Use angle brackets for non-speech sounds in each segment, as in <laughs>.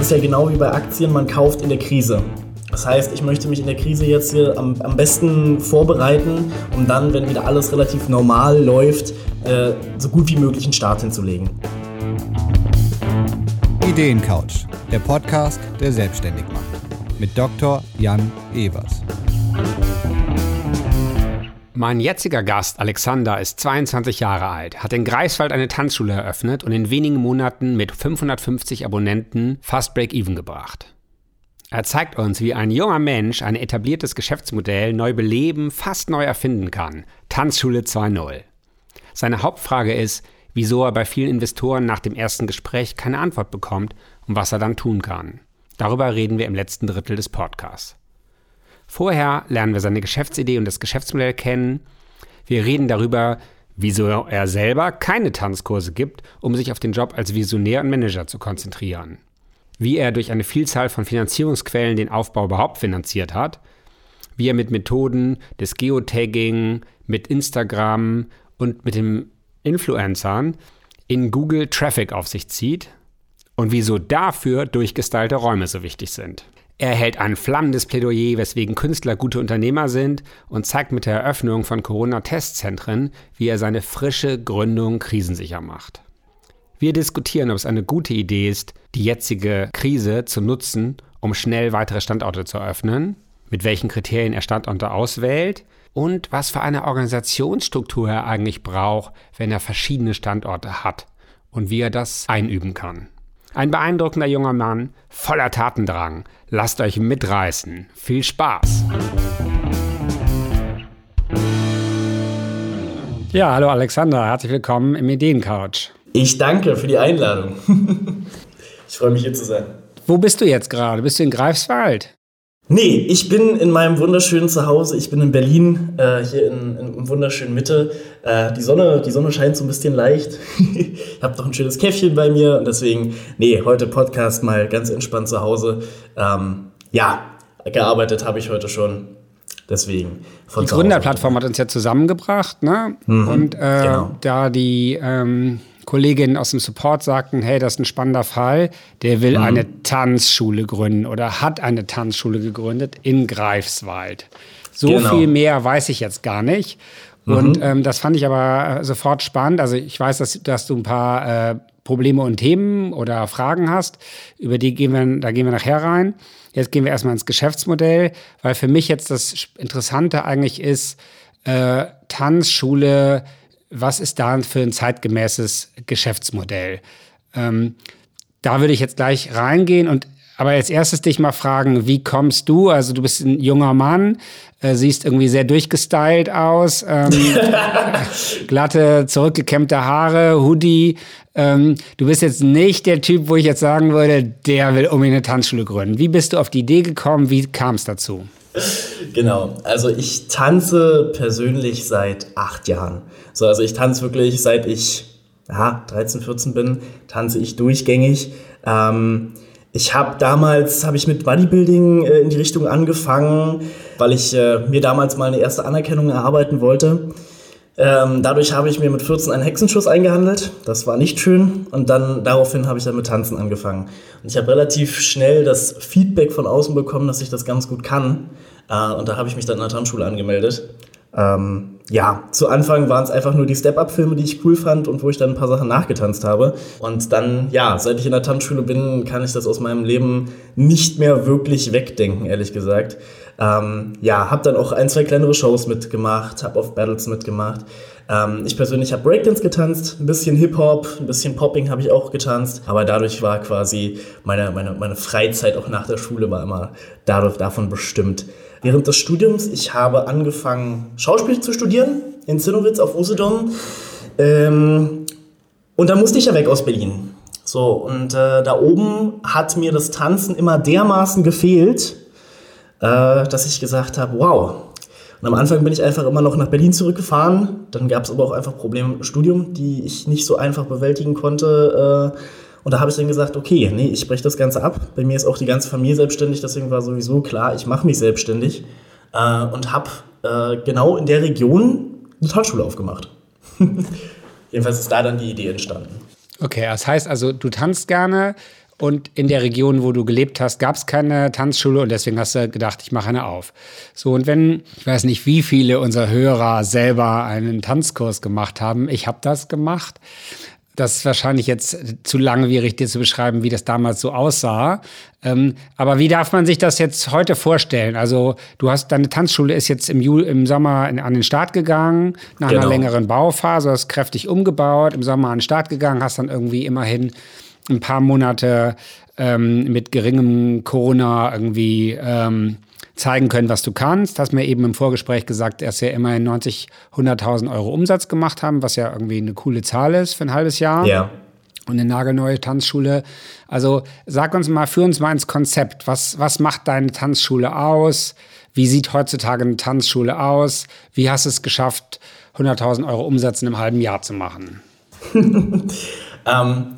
ist ja genau wie bei Aktien, man kauft in der Krise. Das heißt, ich möchte mich in der Krise jetzt hier am, am besten vorbereiten, um dann, wenn wieder alles relativ normal läuft, äh, so gut wie möglich einen Start hinzulegen. Ideencouch, der Podcast, der selbstständig macht. Mit Dr. Jan Evers. Mein jetziger Gast, Alexander, ist 22 Jahre alt, hat in Greifswald eine Tanzschule eröffnet und in wenigen Monaten mit 550 Abonnenten fast Break-Even gebracht. Er zeigt uns, wie ein junger Mensch ein etabliertes Geschäftsmodell neu beleben, fast neu erfinden kann. Tanzschule 2.0. Seine Hauptfrage ist, wieso er bei vielen Investoren nach dem ersten Gespräch keine Antwort bekommt und was er dann tun kann. Darüber reden wir im letzten Drittel des Podcasts. Vorher lernen wir seine Geschäftsidee und das Geschäftsmodell kennen. Wir reden darüber, wieso er selber keine Tanzkurse gibt, um sich auf den Job als Visionär und Manager zu konzentrieren. Wie er durch eine Vielzahl von Finanzierungsquellen den Aufbau überhaupt finanziert hat. Wie er mit Methoden des Geotagging, mit Instagram und mit den Influencern in Google Traffic auf sich zieht und wieso dafür durchgestylte Räume so wichtig sind. Er hält ein flammendes Plädoyer, weswegen Künstler gute Unternehmer sind und zeigt mit der Eröffnung von Corona-Testzentren, wie er seine frische Gründung krisensicher macht. Wir diskutieren, ob es eine gute Idee ist, die jetzige Krise zu nutzen, um schnell weitere Standorte zu eröffnen, mit welchen Kriterien er Standorte auswählt und was für eine Organisationsstruktur er eigentlich braucht, wenn er verschiedene Standorte hat und wie er das einüben kann. Ein beeindruckender junger Mann, voller Tatendrang. Lasst euch mitreißen. Viel Spaß! Ja, hallo Alexander, herzlich willkommen im Ideencouch. Ich danke für die Einladung. <laughs> ich freue mich hier zu sein. Wo bist du jetzt gerade? Bist du in Greifswald? Nee, ich bin in meinem wunderschönen Zuhause. Ich bin in Berlin, äh, hier in, in, wunderschönen Mitte. Äh, die, Sonne, die Sonne scheint so ein bisschen leicht. <laughs> ich habe noch ein schönes Käffchen bei mir und deswegen, nee, heute Podcast mal ganz entspannt zu Hause. Ähm, ja, gearbeitet habe ich heute schon. Deswegen. die Gründerplattform hat uns ja zusammengebracht, ne? Mhm, und äh, genau. da die ähm, Kolleginnen aus dem Support sagten, hey, das ist ein spannender Fall, der will mhm. eine Tanzschule gründen oder hat eine Tanzschule gegründet in Greifswald. So genau. viel mehr weiß ich jetzt gar nicht. Mhm. Und ähm, das fand ich aber sofort spannend. Also ich weiß, dass, dass du ein paar äh, Probleme und Themen oder Fragen hast. Über die gehen wir, da gehen wir nachher rein. Jetzt gehen wir erstmal ins Geschäftsmodell, weil für mich jetzt das Interessante eigentlich ist, äh, Tanzschule was ist da für ein zeitgemäßes Geschäftsmodell? Ähm, da würde ich jetzt gleich reingehen und aber als erstes dich mal fragen, wie kommst du? Also du bist ein junger Mann, äh, siehst irgendwie sehr durchgestylt aus, ähm, <laughs> glatte, zurückgekämmte Haare, Hoodie. Ähm, du bist jetzt nicht der Typ, wo ich jetzt sagen würde, der will unbedingt eine Tanzschule gründen. Wie bist du auf die Idee gekommen? Wie kam es dazu? Genau, also ich tanze persönlich seit acht Jahren. So, also ich tanze wirklich seit ich ja, 13, 14 bin, tanze ich durchgängig. Ähm, ich habe damals habe ich mit Bodybuilding äh, in die Richtung angefangen, weil ich äh, mir damals mal eine erste Anerkennung erarbeiten wollte. Ähm, dadurch habe ich mir mit 14 einen Hexenschuss eingehandelt. Das war nicht schön. Und dann daraufhin habe ich dann mit Tanzen angefangen. Und ich habe relativ schnell das Feedback von außen bekommen, dass ich das ganz gut kann. Äh, und da habe ich mich dann in der Tanzschule angemeldet. Ähm, ja, zu Anfang waren es einfach nur die Step-Up-Filme, die ich cool fand und wo ich dann ein paar Sachen nachgetanzt habe. Und dann, ja, seit ich in der Tanzschule bin, kann ich das aus meinem Leben nicht mehr wirklich wegdenken, ehrlich gesagt. Ähm, ja, habe dann auch ein, zwei kleinere Shows mitgemacht, habe auf Battles mitgemacht. Ähm, ich persönlich habe Breakdance getanzt, ein bisschen Hip-Hop, ein bisschen Popping habe ich auch getanzt. Aber dadurch war quasi meine, meine, meine Freizeit auch nach der Schule war immer dadurch, davon bestimmt, während des Studiums. Ich habe angefangen, Schauspiel zu studieren in Zinnowitz auf Usedom. Ähm, und da musste ich ja weg aus Berlin. So, und äh, da oben hat mir das Tanzen immer dermaßen gefehlt, äh, dass ich gesagt habe, wow. Und am Anfang bin ich einfach immer noch nach Berlin zurückgefahren. Dann gab es aber auch einfach Probleme mit dem Studium, die ich nicht so einfach bewältigen konnte. Äh, und da habe ich dann gesagt, okay, nee, ich breche das Ganze ab. Bei mir ist auch die ganze Familie selbstständig, deswegen war sowieso klar, ich mache mich selbstständig äh, und habe äh, genau in der Region eine Tanzschule aufgemacht. <laughs> Jedenfalls ist da dann die Idee entstanden. Okay, das heißt also, du tanzt gerne und in der Region, wo du gelebt hast, gab es keine Tanzschule und deswegen hast du gedacht, ich mache eine auf. So, und wenn, ich weiß nicht, wie viele unserer Hörer selber einen Tanzkurs gemacht haben, ich habe das gemacht. Das ist wahrscheinlich jetzt zu langwierig, dir zu beschreiben, wie das damals so aussah. Ähm, aber wie darf man sich das jetzt heute vorstellen? Also, du hast deine Tanzschule ist jetzt im, Juli, im Sommer in, an den Start gegangen, nach genau. einer längeren Bauphase, hast kräftig umgebaut, im Sommer an den Start gegangen, hast dann irgendwie immerhin ein paar Monate ähm, mit geringem Corona irgendwie ähm, zeigen können, was du kannst. Hast mir eben im Vorgespräch gesagt, dass wir immerhin 90, 100.000 Euro Umsatz gemacht haben, was ja irgendwie eine coole Zahl ist für ein halbes Jahr. Ja. Und eine nagelneue Tanzschule. Also sag uns mal, führ uns mal ins Konzept. Was, was macht deine Tanzschule aus? Wie sieht heutzutage eine Tanzschule aus? Wie hast du es geschafft, 100.000 Euro Umsatz in einem halben Jahr zu machen? <laughs> ähm,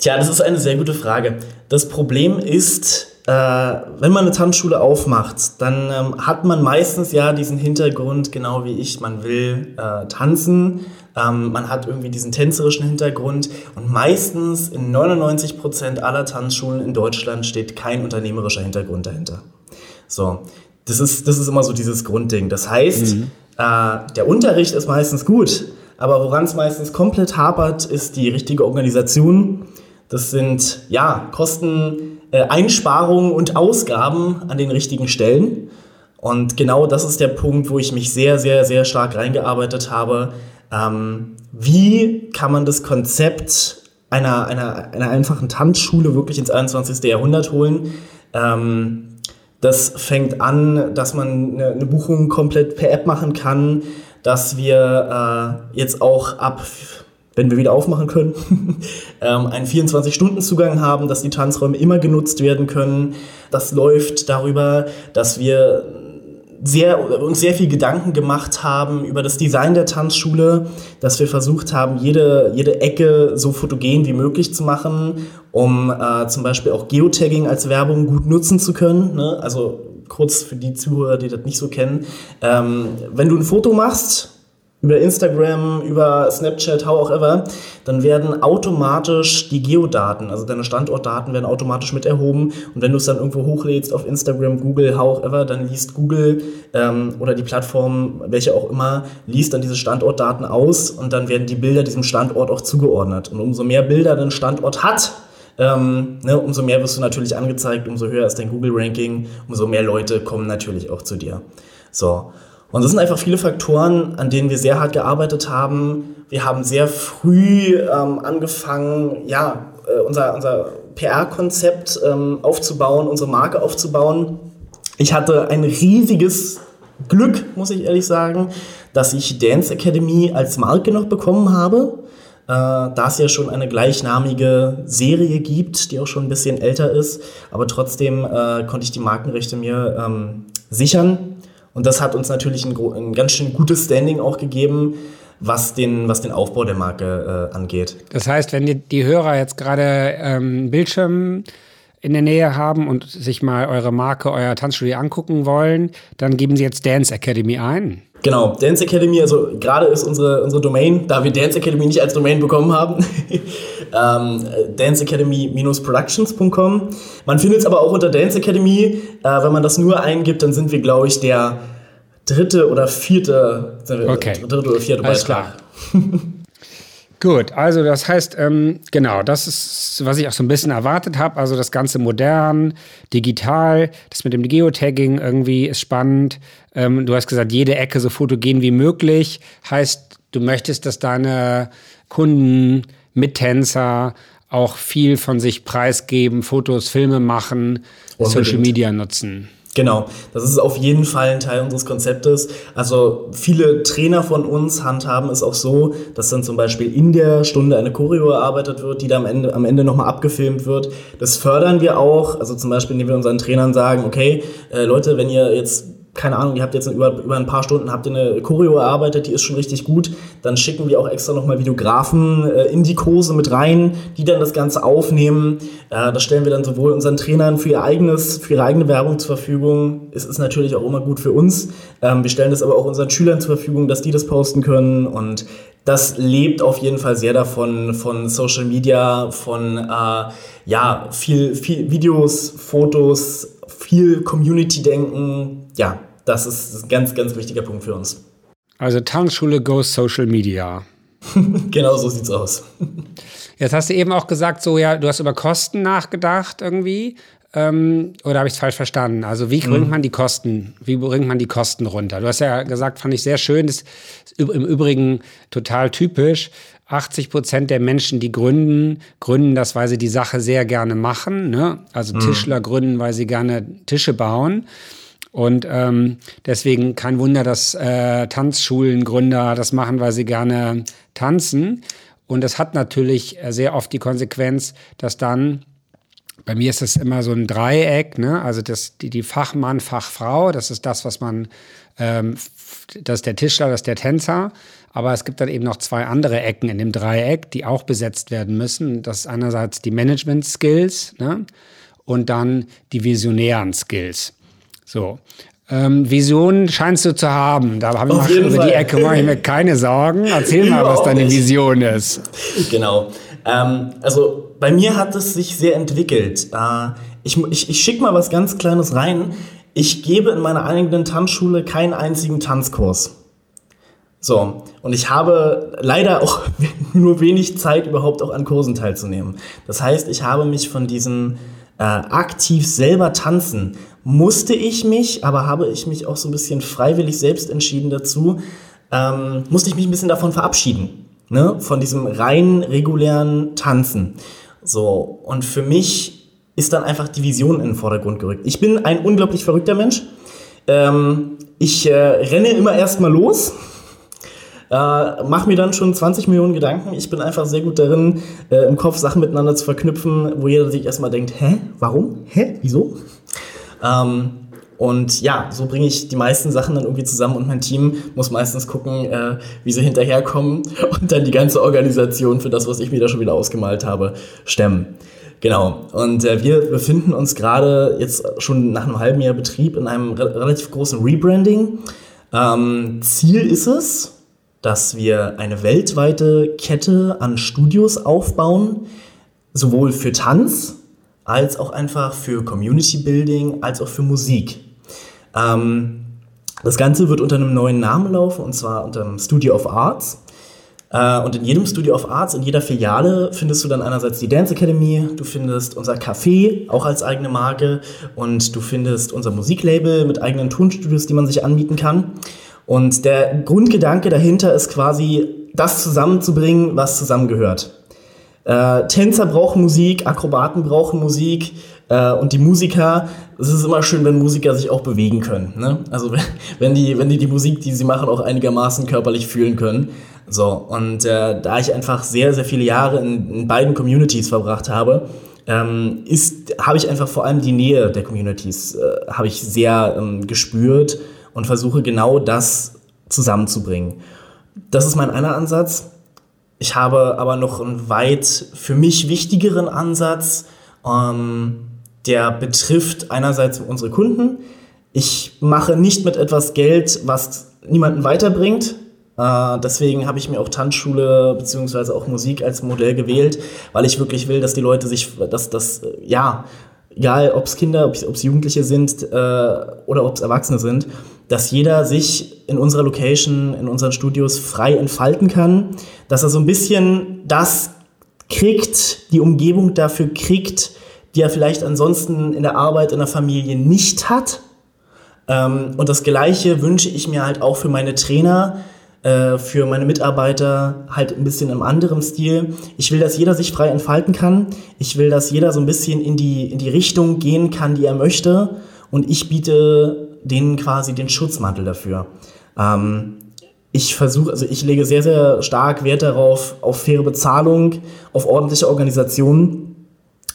Tja, das ist eine sehr gute Frage. Das Problem ist, äh, wenn man eine Tanzschule aufmacht, dann ähm, hat man meistens ja diesen Hintergrund, genau wie ich, man will äh, tanzen, ähm, man hat irgendwie diesen tänzerischen Hintergrund und meistens in 99 Prozent aller Tanzschulen in Deutschland steht kein unternehmerischer Hintergrund dahinter. So, das ist, das ist immer so dieses Grundding. Das heißt, mhm. äh, der Unterricht ist meistens gut, aber woran es meistens komplett hapert, ist die richtige Organisation das sind ja Kosten, äh, Einsparungen und Ausgaben an den richtigen Stellen. Und genau das ist der Punkt, wo ich mich sehr, sehr, sehr stark reingearbeitet habe. Ähm, wie kann man das Konzept einer, einer, einer einfachen Tanzschule wirklich ins 21. Jahrhundert holen? Ähm, das fängt an, dass man eine, eine, Buchung komplett per App machen kann, dass wir äh, jetzt auch ab wenn wir wieder aufmachen können, <laughs> ähm, einen 24-Stunden-Zugang haben, dass die Tanzräume immer genutzt werden können. Das läuft darüber, dass wir sehr, uns sehr viel Gedanken gemacht haben über das Design der Tanzschule, dass wir versucht haben, jede, jede Ecke so fotogen wie möglich zu machen, um äh, zum Beispiel auch Geotagging als Werbung gut nutzen zu können. Ne? Also kurz für die Zuhörer, die das nicht so kennen. Ähm, wenn du ein Foto machst, über Instagram, über Snapchat, how auch ever, dann werden automatisch die Geodaten, also deine Standortdaten werden automatisch mit erhoben und wenn du es dann irgendwo hochlädst auf Instagram, Google, how auch ever, dann liest Google ähm, oder die Plattform, welche auch immer, liest dann diese Standortdaten aus und dann werden die Bilder diesem Standort auch zugeordnet. Und umso mehr Bilder dein Standort hat, ähm, ne, umso mehr wirst du natürlich angezeigt, umso höher ist dein Google-Ranking, umso mehr Leute kommen natürlich auch zu dir. So. Und das sind einfach viele Faktoren, an denen wir sehr hart gearbeitet haben. Wir haben sehr früh ähm, angefangen, ja, äh, unser, unser PR-Konzept ähm, aufzubauen, unsere Marke aufzubauen. Ich hatte ein riesiges Glück, muss ich ehrlich sagen, dass ich Dance Academy als Marke noch bekommen habe. Äh, da es ja schon eine gleichnamige Serie gibt, die auch schon ein bisschen älter ist, aber trotzdem äh, konnte ich die Markenrechte mir ähm, sichern und das hat uns natürlich ein, ein ganz schön gutes Standing auch gegeben, was den, was den Aufbau der Marke äh, angeht. Das heißt, wenn die, die Hörer jetzt gerade ähm, Bildschirm in der Nähe haben und sich mal eure Marke, euer Tanzstudio angucken wollen, dann geben sie jetzt Dance Academy ein. Genau, Dance Academy, also gerade ist unsere, unsere Domain, da wir Dance Academy nicht als Domain bekommen haben, <laughs> ähm, danceacademy-productions.com. Man findet es aber auch unter Dance Academy. Äh, wenn man das nur eingibt, dann sind wir, glaube ich, der dritte oder vierte, okay. dritte oder vierte Alles Beitrag. Klar. <laughs> Gut, also das heißt, ähm, genau, das ist, was ich auch so ein bisschen erwartet habe. Also das Ganze modern, digital, das mit dem Geotagging irgendwie ist spannend. Ähm, du hast gesagt, jede Ecke so fotogen wie möglich. Heißt, du möchtest, dass deine Kunden, Mittänzer auch viel von sich preisgeben, Fotos, Filme machen, Unbedingt. Social Media nutzen. Genau, das ist auf jeden Fall ein Teil unseres Konzeptes. Also viele Trainer von uns handhaben es auch so, dass dann zum Beispiel in der Stunde eine Choreo erarbeitet wird, die dann am Ende, am Ende nochmal abgefilmt wird. Das fördern wir auch. Also zum Beispiel, indem wir unseren Trainern sagen, okay, äh, Leute, wenn ihr jetzt keine Ahnung, ihr habt jetzt über, über ein paar Stunden habt ihr eine Choreo erarbeitet, die ist schon richtig gut, dann schicken wir auch extra nochmal Videografen äh, in die Kurse mit rein, die dann das Ganze aufnehmen. Äh, das stellen wir dann sowohl unseren Trainern für ihr eigenes, für ihre eigene Werbung zur Verfügung. Es ist natürlich auch immer gut für uns. Ähm, wir stellen das aber auch unseren Schülern zur Verfügung, dass die das posten können und das lebt auf jeden Fall sehr davon, von Social Media, von äh, ja, viel, viel Videos, Fotos, viel Community-Denken. Ja, das ist ein ganz, ganz wichtiger Punkt für uns. Also Tanzschule goes Social Media. <laughs> genau so sieht's aus. Jetzt hast du eben auch gesagt, so ja, du hast über Kosten nachgedacht irgendwie. Ähm, oder habe ich es falsch verstanden? Also wie bringt mhm. man die Kosten, wie bringt man die Kosten runter? Du hast ja gesagt, fand ich sehr schön, das ist im Übrigen total typisch. 80 Prozent der Menschen, die gründen, gründen das, weil sie die Sache sehr gerne machen. Ne? Also mhm. Tischler gründen, weil sie gerne Tische bauen. Und ähm, deswegen kein Wunder, dass äh, Tanzschulengründer das machen, weil sie gerne tanzen. Und das hat natürlich sehr oft die Konsequenz, dass dann bei mir ist es immer so ein Dreieck, ne? Also das, die, die Fachmann, Fachfrau, das ist das, was man, ähm, das ist der Tischler, das ist der Tänzer. Aber es gibt dann eben noch zwei andere Ecken in dem Dreieck, die auch besetzt werden müssen. Das ist einerseits die Management-Skills ne? und dann die visionären Skills. So. Ähm, Visionen scheinst du zu haben. Da habe ich mal über Fall. die Ecke mache ich mir <laughs> keine Sorgen. Erzähl mal, was deine Vision ist. Genau. Ähm, also bei mir hat es sich sehr entwickelt. Äh, ich ich, ich schicke mal was ganz Kleines rein. Ich gebe in meiner eigenen Tanzschule keinen einzigen Tanzkurs. So, und ich habe leider auch <laughs> nur wenig Zeit, überhaupt auch an Kursen teilzunehmen. Das heißt, ich habe mich von diesem äh, aktiv selber tanzen, musste ich mich, aber habe ich mich auch so ein bisschen freiwillig selbst entschieden dazu, ähm, musste ich mich ein bisschen davon verabschieden, ne? von diesem rein regulären Tanzen. So, und für mich ist dann einfach die Vision in den Vordergrund gerückt. Ich bin ein unglaublich verrückter Mensch. Ähm, ich äh, renne immer erstmal los äh, mach mir dann schon 20 Millionen Gedanken. Ich bin einfach sehr gut darin, äh, im Kopf Sachen miteinander zu verknüpfen, wo jeder sich erstmal denkt, hä, warum, hä, wieso? Ähm, und ja, so bringe ich die meisten Sachen dann irgendwie zusammen und mein Team muss meistens gucken, äh, wie sie hinterherkommen <laughs> und dann die ganze Organisation für das, was ich mir da schon wieder ausgemalt habe, stemmen. Genau. Und äh, wir befinden uns gerade jetzt schon nach einem halben Jahr Betrieb in einem re relativ großen Rebranding. Ähm, Ziel ist es, dass wir eine weltweite Kette an Studios aufbauen, sowohl für Tanz als auch einfach für Community Building, als auch für Musik. Ähm, das Ganze wird unter einem neuen Namen laufen, und zwar unter dem Studio of Arts. Äh, und in jedem Studio of Arts, in jeder Filiale, findest du dann einerseits die Dance Academy, du findest unser Café, auch als eigene Marke, und du findest unser Musiklabel mit eigenen Tonstudios, die man sich anbieten kann. Und der Grundgedanke dahinter ist quasi, das zusammenzubringen, was zusammengehört. Äh, Tänzer brauchen Musik, Akrobaten brauchen Musik äh, und die Musiker, es ist immer schön, wenn Musiker sich auch bewegen können. Ne? Also <laughs> wenn die, wenn die die Musik, die sie machen, auch einigermaßen körperlich fühlen können. So, und äh, da ich einfach sehr, sehr viele Jahre in, in beiden Communities verbracht habe, ähm, habe ich einfach vor allem die Nähe der Communities, äh, ich sehr ähm, gespürt und versuche genau das zusammenzubringen. Das ist mein einer Ansatz. Ich habe aber noch einen weit für mich wichtigeren Ansatz, ähm, der betrifft einerseits unsere Kunden. Ich mache nicht mit etwas Geld, was niemanden weiterbringt. Äh, deswegen habe ich mir auch Tanzschule bzw. auch Musik als Modell gewählt, weil ich wirklich will, dass die Leute sich, dass das, ja, egal ob es Kinder, ob es Jugendliche sind äh, oder ob es Erwachsene sind, dass jeder sich in unserer Location, in unseren Studios frei entfalten kann, dass er so ein bisschen das kriegt, die Umgebung dafür kriegt, die er vielleicht ansonsten in der Arbeit, in der Familie nicht hat. Ähm, und das Gleiche wünsche ich mir halt auch für meine Trainer, äh, für meine Mitarbeiter halt ein bisschen im anderen Stil. Ich will, dass jeder sich frei entfalten kann. Ich will, dass jeder so ein bisschen in die, in die Richtung gehen kann, die er möchte. Und ich biete denen quasi den Schutzmantel dafür. Ähm, ich versuche, also ich lege sehr, sehr stark Wert darauf, auf faire Bezahlung, auf ordentliche Organisation.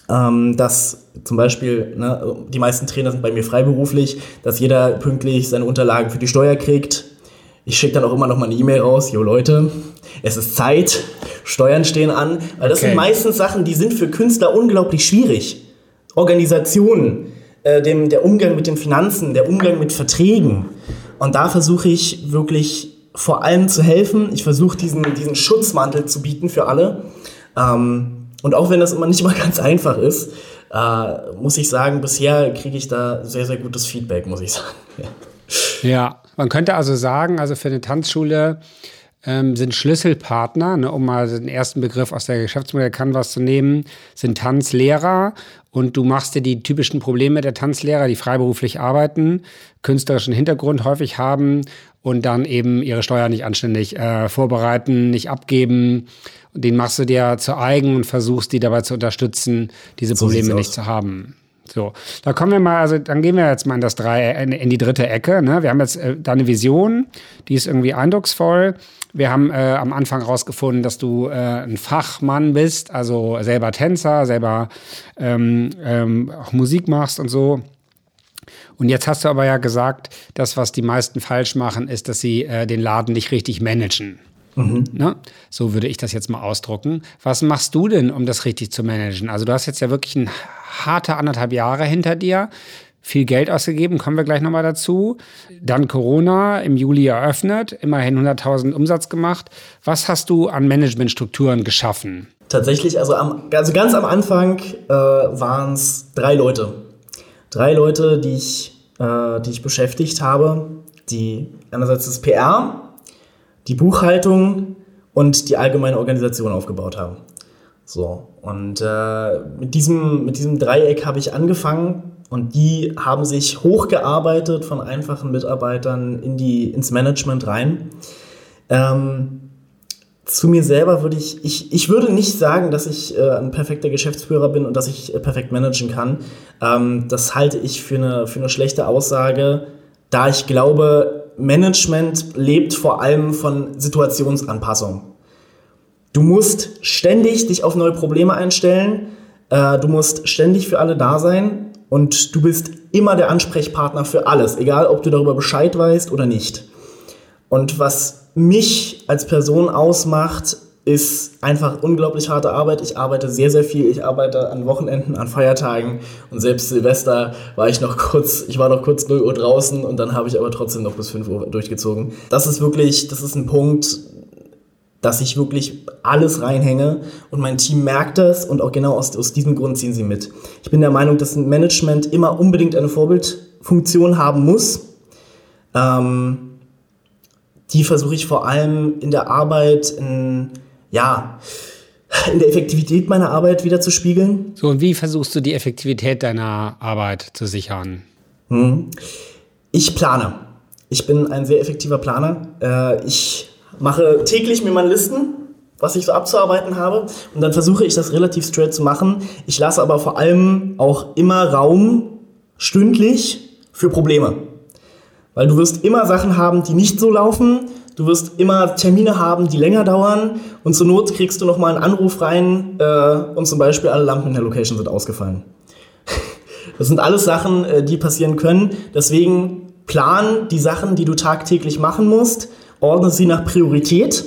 ähm, dass zum Beispiel, ne, die meisten Trainer sind bei mir freiberuflich, dass jeder pünktlich seine Unterlagen für die Steuer kriegt. Ich schicke dann auch immer noch mal eine E-Mail raus, jo Leute, es ist Zeit, Steuern stehen an, weil das okay. sind meistens Sachen, die sind für Künstler unglaublich schwierig. Organisationen, äh, dem, der Umgang mit den Finanzen, der Umgang mit Verträgen. Und da versuche ich wirklich vor allem zu helfen. Ich versuche diesen, diesen Schutzmantel zu bieten für alle. Ähm, und auch wenn das immer nicht <laughs> mal ganz einfach ist, äh, muss ich sagen, bisher kriege ich da sehr, sehr gutes Feedback, muss ich sagen. <laughs> Ja. ja, man könnte also sagen, also für eine Tanzschule ähm, sind Schlüsselpartner, ne, um mal den ersten Begriff aus der Geschäftsmodell Canvas zu nehmen, sind Tanzlehrer und du machst dir die typischen Probleme der Tanzlehrer, die freiberuflich arbeiten, künstlerischen Hintergrund häufig haben und dann eben ihre Steuer nicht anständig äh, vorbereiten, nicht abgeben. Und den machst du dir zu eigen und versuchst, die dabei zu unterstützen, diese so Probleme nicht zu haben. So, da kommen wir mal, also dann gehen wir jetzt mal in das drei, in die dritte Ecke. Ne? Wir haben jetzt äh, da eine Vision, die ist irgendwie eindrucksvoll. Wir haben äh, am Anfang rausgefunden, dass du äh, ein Fachmann bist, also selber Tänzer, selber ähm, ähm, auch Musik machst und so. Und jetzt hast du aber ja gesagt, das, was die meisten falsch machen, ist, dass sie äh, den Laden nicht richtig managen. Mhm. Ne? So würde ich das jetzt mal ausdrucken. Was machst du denn, um das richtig zu managen? Also du hast jetzt ja wirklich ein harte anderthalb Jahre hinter dir viel Geld ausgegeben, kommen wir gleich nochmal dazu. Dann Corona im Juli eröffnet, immerhin 100.000 Umsatz gemacht. Was hast du an Managementstrukturen geschaffen? Tatsächlich, also, am, also ganz am Anfang äh, waren es drei Leute. Drei Leute, die ich, äh, die ich beschäftigt habe, die einerseits das PR, die Buchhaltung und die allgemeine Organisation aufgebaut haben. So, und äh, mit, diesem, mit diesem Dreieck habe ich angefangen und die haben sich hochgearbeitet von einfachen Mitarbeitern in die, ins Management rein. Ähm, zu mir selber würde ich, ich, ich würde nicht sagen, dass ich äh, ein perfekter Geschäftsführer bin und dass ich äh, perfekt managen kann. Ähm, das halte ich für eine, für eine schlechte Aussage, da ich glaube, Management lebt vor allem von Situationsanpassung. Du musst ständig dich auf neue Probleme einstellen. Äh, du musst ständig für alle da sein und du bist immer der Ansprechpartner für alles, egal ob du darüber Bescheid weißt oder nicht. Und was mich als Person ausmacht, ist einfach unglaublich harte Arbeit. Ich arbeite sehr, sehr viel. Ich arbeite an Wochenenden, an Feiertagen und selbst Silvester war ich noch kurz, ich war noch kurz 0 Uhr draußen und dann habe ich aber trotzdem noch bis 5 Uhr durchgezogen. Das ist wirklich, das ist ein Punkt, dass ich wirklich alles reinhänge und mein Team merkt das und auch genau aus, aus diesem Grund ziehen sie mit. Ich bin der Meinung, dass ein Management immer unbedingt eine Vorbildfunktion haben muss. Ähm, die versuche ich vor allem in der Arbeit, in, ja, in der Effektivität meiner Arbeit wieder zu spiegeln. So, und wie versuchst du die Effektivität deiner Arbeit zu sichern? Hm. Ich plane. Ich bin ein sehr effektiver Planer. Äh, ich mache täglich mir meine Listen, was ich so abzuarbeiten habe. Und dann versuche ich das relativ straight zu machen. Ich lasse aber vor allem auch immer Raum stündlich für Probleme. Weil du wirst immer Sachen haben, die nicht so laufen. Du wirst immer Termine haben, die länger dauern. Und zur Not kriegst du nochmal einen Anruf rein äh, und zum Beispiel alle Lampen in der Location sind ausgefallen. <laughs> Das sind alles Sachen, äh, die passieren können. Deswegen plan die Sachen, die du tagtäglich machen musst ordne sie nach Priorität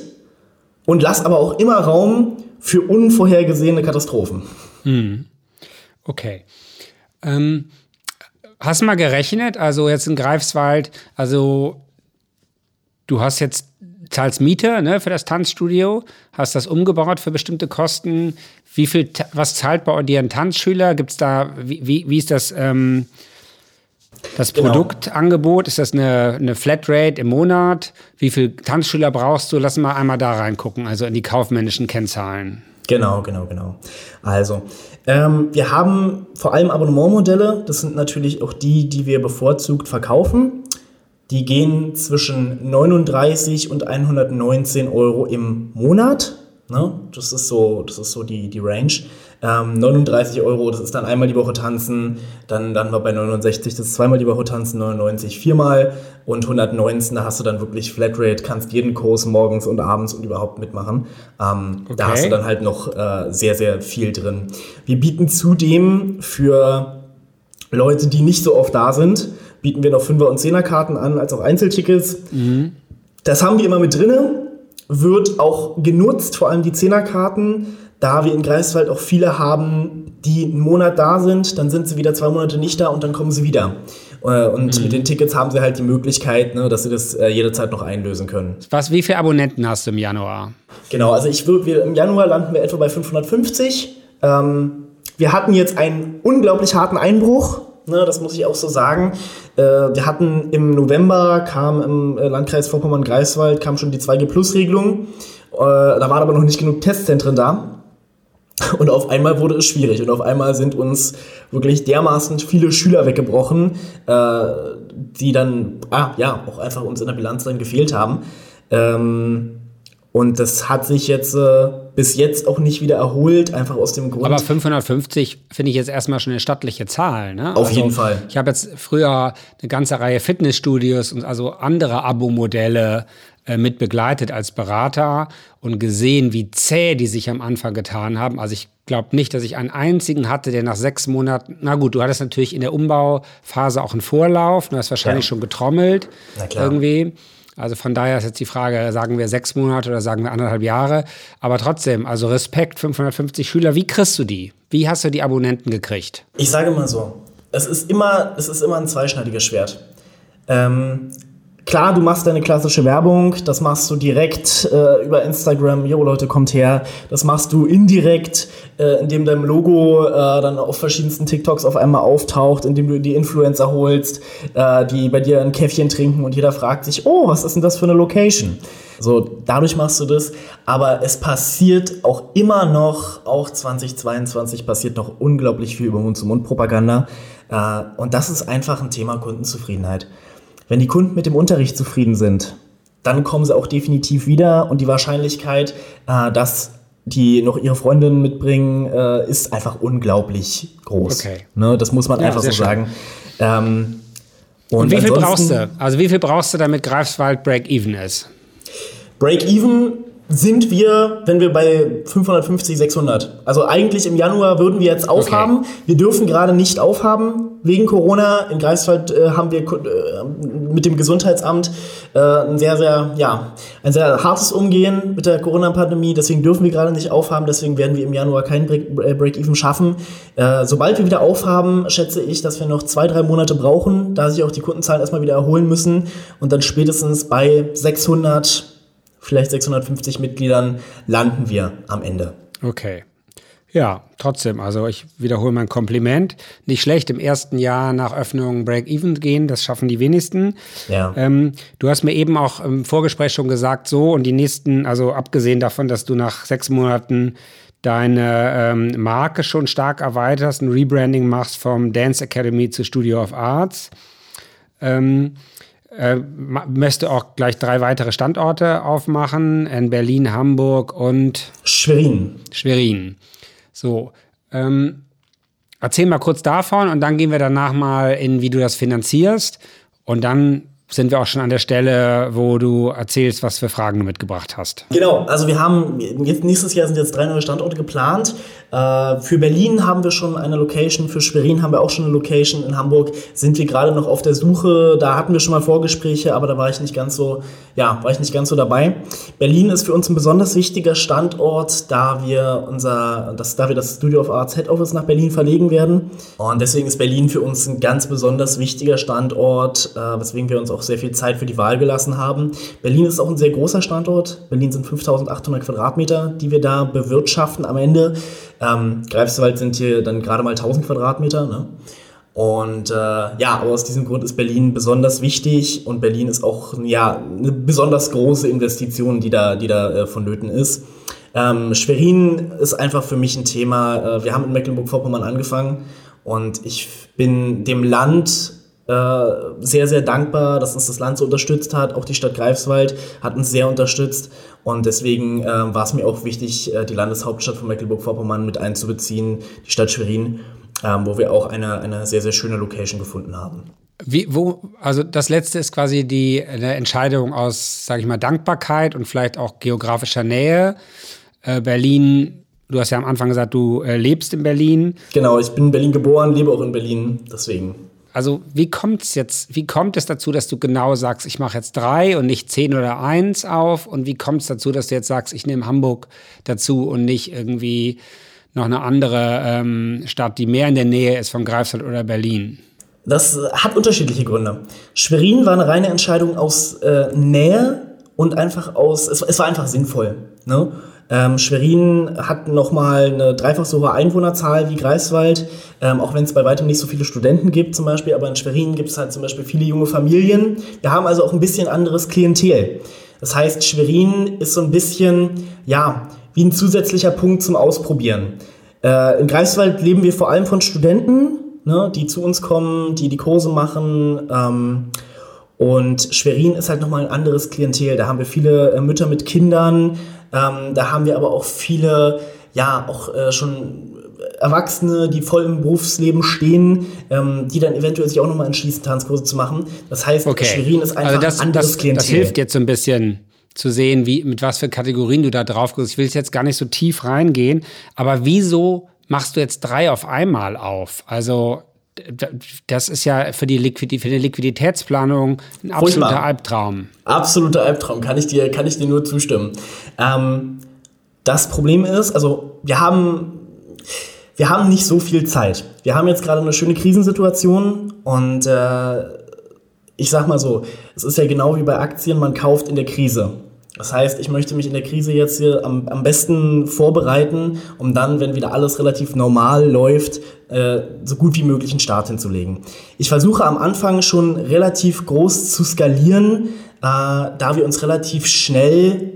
und lass aber auch immer Raum für unvorhergesehene Katastrophen. Hm. Okay. Ähm, hast du mal gerechnet, also jetzt in Greifswald, also du hast jetzt zahlst Miete ne, für das Tanzstudio, hast das umgebaut für bestimmte Kosten. Wie viel, was zahlt bei dir ein Tanzschüler? Gibt es da, wie, wie, wie ist das? Ähm, das genau. Produktangebot, ist das eine, eine Flatrate im Monat? Wie viele Tanzschüler brauchst du? Lass mal einmal da reingucken, also in die kaufmännischen Kennzahlen. Genau, genau, genau. Also, ähm, wir haben vor allem Abonnementmodelle. Das sind natürlich auch die, die wir bevorzugt verkaufen. Die gehen zwischen 39 und 119 Euro im Monat. Ne? Das ist so, das ist so die, die Range. Ähm, 39 Euro, das ist dann einmal die Woche tanzen. Dann, dann war bei 69, das ist zweimal die Woche tanzen, 99 viermal. Und 119, da hast du dann wirklich Flatrate, kannst jeden Kurs morgens und abends und überhaupt mitmachen. Ähm, okay. Da hast du dann halt noch äh, sehr, sehr viel drin. Wir bieten zudem für Leute, die nicht so oft da sind, bieten wir noch 5er und 10er Karten an, als auch Einzeltickets. Mhm. Das haben wir immer mit drinnen wird auch genutzt, vor allem die Zehnerkarten, da wir in Greifswald auch viele haben, die einen Monat da sind, dann sind sie wieder zwei Monate nicht da und dann kommen sie wieder. Äh, und mhm. mit den Tickets haben sie halt die Möglichkeit, ne, dass sie das äh, jederzeit noch einlösen können. Was, wie viele Abonnenten hast du im Januar? Genau, also ich wir, im Januar landen wir etwa bei 550. Ähm, wir hatten jetzt einen unglaublich harten Einbruch Ne, das muss ich auch so sagen. Äh, wir hatten im November, kam im äh, Landkreis Vorpommern-Greifswald, kam schon die 2G-Plus-Regelung. Äh, da waren aber noch nicht genug Testzentren da. Und auf einmal wurde es schwierig und auf einmal sind uns wirklich dermaßen viele Schüler weggebrochen, äh, die dann ah, ja auch einfach uns in der Bilanz dann gefehlt haben. Ähm, und das hat sich jetzt äh, bis jetzt auch nicht wieder erholt, einfach aus dem Grund. Aber 550 finde ich jetzt erstmal schon eine stattliche Zahl, ne? Auf also, jeden Fall. Ich habe jetzt früher eine ganze Reihe Fitnessstudios und also andere Abo-Modelle mit begleitet als Berater und gesehen, wie zäh die sich am Anfang getan haben. Also ich glaube nicht, dass ich einen einzigen hatte, der nach sechs Monaten, na gut, du hattest natürlich in der Umbauphase auch einen Vorlauf, du hast wahrscheinlich ja. schon getrommelt Na klar. irgendwie. Also von daher ist jetzt die Frage, sagen wir sechs Monate oder sagen wir anderthalb Jahre. Aber trotzdem, also Respekt, 550 Schüler, wie kriegst du die? Wie hast du die Abonnenten gekriegt? Ich sage mal so, es ist immer, es ist immer ein zweischneidiges Schwert. Ähm, Klar, du machst deine klassische Werbung, das machst du direkt äh, über Instagram, jo Leute, kommt her. Das machst du indirekt, äh, indem dein Logo äh, dann auf verschiedensten TikToks auf einmal auftaucht, indem du die Influencer holst, äh, die bei dir ein Käffchen trinken und jeder fragt sich, oh, was ist denn das für eine Location? So, dadurch machst du das, aber es passiert auch immer noch, auch 2022 passiert noch unglaublich viel über Mund-zu-Mund-Propaganda. Äh, und das ist einfach ein Thema Kundenzufriedenheit. Wenn die Kunden mit dem Unterricht zufrieden sind, dann kommen sie auch definitiv wieder und die Wahrscheinlichkeit, äh, dass die noch ihre Freundin mitbringen, äh, ist einfach unglaublich groß. Okay. Ne, das muss man ja, einfach so schön. sagen. Ähm, und, und, wie viel brauchst du? Also wie viel brauchst du, damit Greifswald Break-Even ist? Break-Even sind wir, wenn wir bei 550, 600. Also eigentlich im Januar würden wir jetzt aufhaben. Okay. Wir dürfen gerade nicht aufhaben wegen Corona. In Greifswald äh, haben wir äh, mit dem Gesundheitsamt äh, ein sehr, sehr, ja, ein sehr hartes Umgehen mit der Corona-Pandemie. Deswegen dürfen wir gerade nicht aufhaben. Deswegen werden wir im Januar keinen äh, Break-Even schaffen. Äh, sobald wir wieder aufhaben, schätze ich, dass wir noch zwei, drei Monate brauchen, da sich auch die Kundenzahlen erstmal wieder erholen müssen und dann spätestens bei 600 vielleicht 650 Mitgliedern landen wir am Ende. Okay. Ja, trotzdem, also ich wiederhole mein Kompliment. Nicht schlecht im ersten Jahr nach Öffnung Break-Even gehen, das schaffen die wenigsten. Ja. Ähm, du hast mir eben auch im Vorgespräch schon gesagt, so und die nächsten, also abgesehen davon, dass du nach sechs Monaten deine ähm, Marke schon stark erweiterst, ein Rebranding machst vom Dance Academy zu Studio of Arts. Ähm, äh, möchte auch gleich drei weitere Standorte aufmachen in Berlin, Hamburg und Schwerin. Schwerin. So, ähm, erzähl mal kurz davon und dann gehen wir danach mal in, wie du das finanzierst und dann sind wir auch schon an der Stelle, wo du erzählst, was für Fragen du mitgebracht hast. Genau, also wir haben jetzt nächstes Jahr sind jetzt drei neue Standorte geplant. Äh, für Berlin haben wir schon eine Location, für Schwerin haben wir auch schon eine Location. In Hamburg sind wir gerade noch auf der Suche. Da hatten wir schon mal Vorgespräche, aber da war ich nicht ganz so, ja, war ich nicht ganz so dabei. Berlin ist für uns ein besonders wichtiger Standort, da wir unser, das, da wir das Studio of Arts Head Office nach Berlin verlegen werden. Und deswegen ist Berlin für uns ein ganz besonders wichtiger Standort, äh, weswegen wir uns auch auch sehr viel Zeit für die Wahl gelassen haben. Berlin ist auch ein sehr großer Standort. Berlin sind 5800 Quadratmeter, die wir da bewirtschaften am Ende. Ähm, Greifswald sind hier dann gerade mal 1000 Quadratmeter. Ne? Und äh, ja, aber aus diesem Grund ist Berlin besonders wichtig und Berlin ist auch ja, eine besonders große Investition, die da, die da äh, vonnöten ist. Ähm, Schwerin ist einfach für mich ein Thema. Äh, wir haben in Mecklenburg-Vorpommern angefangen und ich bin dem Land sehr, sehr dankbar, dass uns das Land so unterstützt hat. Auch die Stadt Greifswald hat uns sehr unterstützt. Und deswegen äh, war es mir auch wichtig, äh, die Landeshauptstadt von Mecklenburg-Vorpommern mit einzubeziehen, die Stadt Schwerin, äh, wo wir auch eine, eine sehr, sehr schöne Location gefunden haben. Wie, wo, also das letzte ist quasi die eine Entscheidung aus, sage ich mal, Dankbarkeit und vielleicht auch geografischer Nähe. Äh, Berlin, du hast ja am Anfang gesagt, du äh, lebst in Berlin. Genau, ich bin in Berlin geboren, lebe auch in Berlin, deswegen. Also wie kommt es jetzt, wie kommt es dazu, dass du genau sagst, ich mache jetzt drei und nicht zehn oder eins auf? Und wie kommt es dazu, dass du jetzt sagst, ich nehme Hamburg dazu und nicht irgendwie noch eine andere ähm, Stadt, die mehr in der Nähe ist von Greifswald oder Berlin? Das hat unterschiedliche Gründe. Schwerin war eine reine Entscheidung aus äh, Nähe und einfach aus, es, es war einfach sinnvoll. Ne? Ähm, Schwerin hat nochmal eine dreifach so hohe Einwohnerzahl wie Greifswald, ähm, auch wenn es bei weitem nicht so viele Studenten gibt zum Beispiel, aber in Schwerin gibt es halt zum Beispiel viele junge Familien. Wir haben also auch ein bisschen anderes Klientel. Das heißt, Schwerin ist so ein bisschen, ja, wie ein zusätzlicher Punkt zum Ausprobieren. Äh, in Greifswald leben wir vor allem von Studenten, ne, die zu uns kommen, die die Kurse machen. Ähm, und Schwerin ist halt nochmal ein anderes Klientel. Da haben wir viele äh, Mütter mit Kindern. Ähm, da haben wir aber auch viele, ja, auch äh, schon Erwachsene, die voll im Berufsleben stehen, ähm, die dann eventuell sich auch nochmal entschließen, Tanzkurse zu machen. Das heißt, okay. Schwerin ist einfach also das, ein anderes das, Klientel. Das hilft jetzt so ein bisschen zu sehen, wie, mit was für Kategorien du da drauf gehst. Ich will jetzt gar nicht so tief reingehen, aber wieso machst du jetzt drei auf einmal auf? Also das ist ja für die, Liquid für die Liquiditätsplanung ein absoluter Furchtbar. Albtraum. Absoluter Albtraum, kann ich dir, kann ich dir nur zustimmen. Ähm, das Problem ist, also wir haben, wir haben nicht so viel Zeit. Wir haben jetzt gerade eine schöne Krisensituation und äh, ich sag mal so, es ist ja genau wie bei Aktien, man kauft in der Krise. Das heißt, ich möchte mich in der Krise jetzt hier am, am besten vorbereiten, um dann, wenn wieder alles relativ normal läuft, äh, so gut wie möglich einen Start hinzulegen. Ich versuche am Anfang schon relativ groß zu skalieren, äh, da wir uns relativ schnell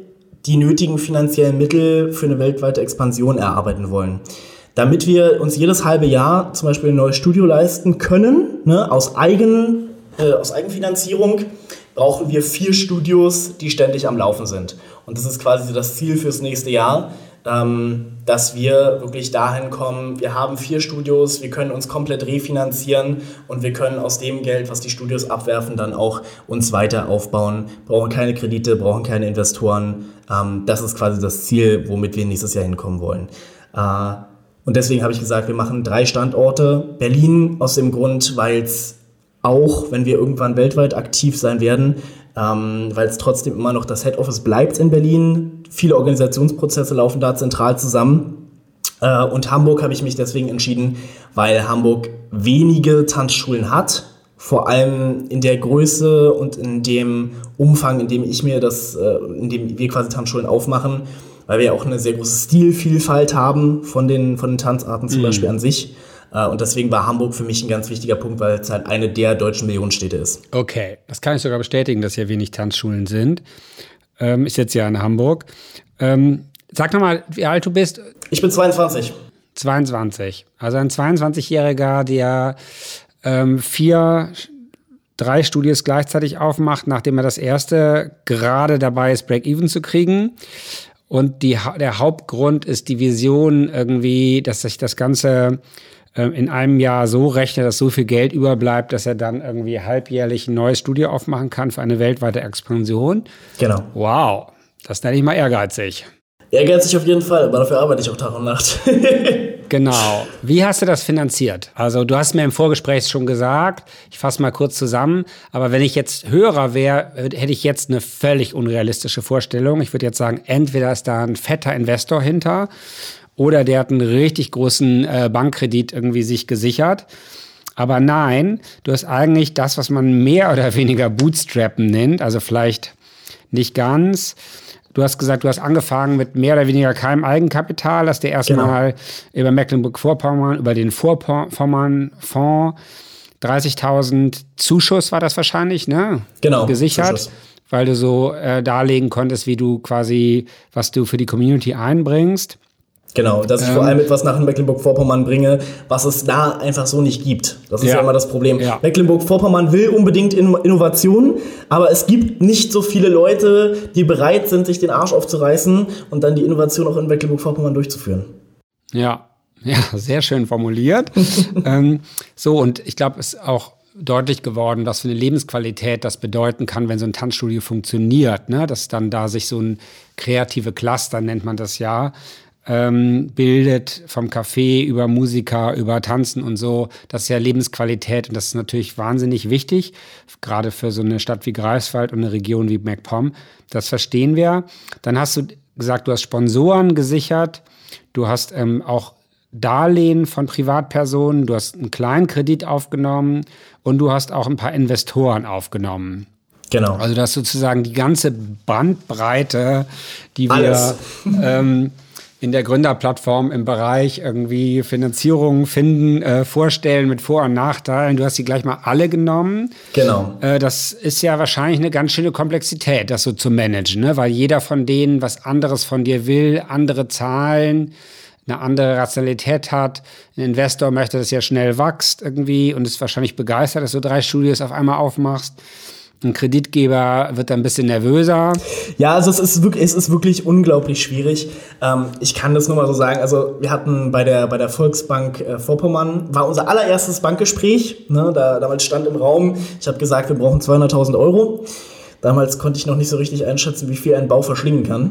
die nötigen finanziellen Mittel für eine weltweite Expansion erarbeiten wollen. Damit wir uns jedes halbe Jahr zum Beispiel ein neues Studio leisten können, ne, aus, Eigen, äh, aus Eigenfinanzierung, brauchen wir vier Studios, die ständig am Laufen sind. Und das ist quasi das Ziel fürs nächste Jahr, ähm, dass wir wirklich dahin kommen, wir haben vier Studios, wir können uns komplett refinanzieren und wir können aus dem Geld, was die Studios abwerfen, dann auch uns weiter aufbauen, brauchen keine Kredite, brauchen keine Investoren. Ähm, das ist quasi das Ziel, womit wir nächstes Jahr hinkommen wollen. Äh, und deswegen habe ich gesagt, wir machen drei Standorte. Berlin aus dem Grund, weil es auch wenn wir irgendwann weltweit aktiv sein werden, ähm, weil es trotzdem immer noch das Head Office bleibt in Berlin. Viele Organisationsprozesse laufen da zentral zusammen. Äh, und Hamburg habe ich mich deswegen entschieden, weil Hamburg wenige Tanzschulen hat. Vor allem in der Größe und in dem Umfang, in dem ich mir das, äh, in dem wir quasi Tanzschulen aufmachen, weil wir ja auch eine sehr große Stilvielfalt haben von den, von den Tanzarten zum mhm. Beispiel an sich. Äh, und deswegen war Hamburg für mich ein ganz wichtiger Punkt, weil es halt eine der deutschen Millionenstädte ist. Okay, das kann ich sogar bestätigen, dass hier wenig Tanzschulen sind. Ähm, ist jetzt ja in Hamburg. Ähm, sag nochmal, wie alt du bist. Ich bin 22. 22. Also ein 22-Jähriger, der ähm, vier, drei Studios gleichzeitig aufmacht, nachdem er das erste gerade dabei ist, Break-Even zu kriegen. Und die, der Hauptgrund ist die Vision irgendwie, dass sich das Ganze in einem Jahr so rechnet, dass so viel Geld überbleibt, dass er dann irgendwie halbjährlich ein neues Studio aufmachen kann für eine weltweite Expansion. Genau. Wow, das nenne ich mal ehrgeizig. Ehrgeizig auf jeden Fall, aber dafür arbeite ich auch Tag und Nacht. <laughs> genau. Wie hast du das finanziert? Also du hast mir im Vorgespräch schon gesagt, ich fasse mal kurz zusammen, aber wenn ich jetzt Hörer wäre, hätte ich jetzt eine völlig unrealistische Vorstellung. Ich würde jetzt sagen, entweder ist da ein fetter Investor hinter oder der hat einen richtig großen äh, Bankkredit irgendwie sich gesichert. Aber nein, du hast eigentlich das, was man mehr oder <laughs> weniger Bootstrappen nennt, also vielleicht nicht ganz. Du hast gesagt, du hast angefangen mit mehr oder weniger keinem Eigenkapital, hast dir erstmal genau. über Mecklenburg-Vorpommern, über den Vorpommern-Fonds 30.000 Zuschuss war das wahrscheinlich, ne? Genau. Gesichert. Zuschuss. Weil du so äh, darlegen konntest, wie du quasi, was du für die Community einbringst. Genau, dass ich ähm, vor allem etwas nach Mecklenburg-Vorpommern bringe, was es da einfach so nicht gibt. Das ist ja, ja immer das Problem. Ja. Mecklenburg-Vorpommern will unbedingt Innovation, aber es gibt nicht so viele Leute, die bereit sind, sich den Arsch aufzureißen und dann die Innovation auch in Mecklenburg-Vorpommern durchzuführen. Ja, ja, sehr schön formuliert. <laughs> ähm, so, und ich glaube, es ist auch deutlich geworden, was für eine Lebensqualität das bedeuten kann, wenn so ein Tanzstudio funktioniert. Ne? Dass dann da sich so ein kreative Cluster, nennt man das ja, ähm, bildet, vom Café über Musiker, über Tanzen und so. Das ist ja Lebensqualität und das ist natürlich wahnsinnig wichtig, gerade für so eine Stadt wie Greifswald und eine Region wie MacPom. Das verstehen wir. Dann hast du gesagt, du hast Sponsoren gesichert, du hast ähm, auch Darlehen von Privatpersonen, du hast einen kleinen Kredit aufgenommen und du hast auch ein paar Investoren aufgenommen. Genau. Also das sozusagen die ganze Bandbreite, die wir ähm, in der Gründerplattform im Bereich irgendwie Finanzierung finden, äh, vorstellen mit Vor- und Nachteilen. Du hast die gleich mal alle genommen. Genau. Äh, das ist ja wahrscheinlich eine ganz schöne Komplexität, das so zu managen, ne? weil jeder von denen was anderes von dir will, andere Zahlen, eine andere Rationalität hat. Ein Investor möchte, dass ja schnell wächst irgendwie und ist wahrscheinlich begeistert, dass du drei Studios auf einmal aufmachst. Ein Kreditgeber wird da ein bisschen nervöser. Ja, also es ist wirklich, es ist wirklich unglaublich schwierig. Ähm, ich kann das nur mal so sagen. Also wir hatten bei der, bei der Volksbank äh, Vorpommern, war unser allererstes Bankgespräch. Ne? Da, damals stand im Raum, ich habe gesagt, wir brauchen 200.000 Euro. Damals konnte ich noch nicht so richtig einschätzen, wie viel ein Bau verschlingen kann.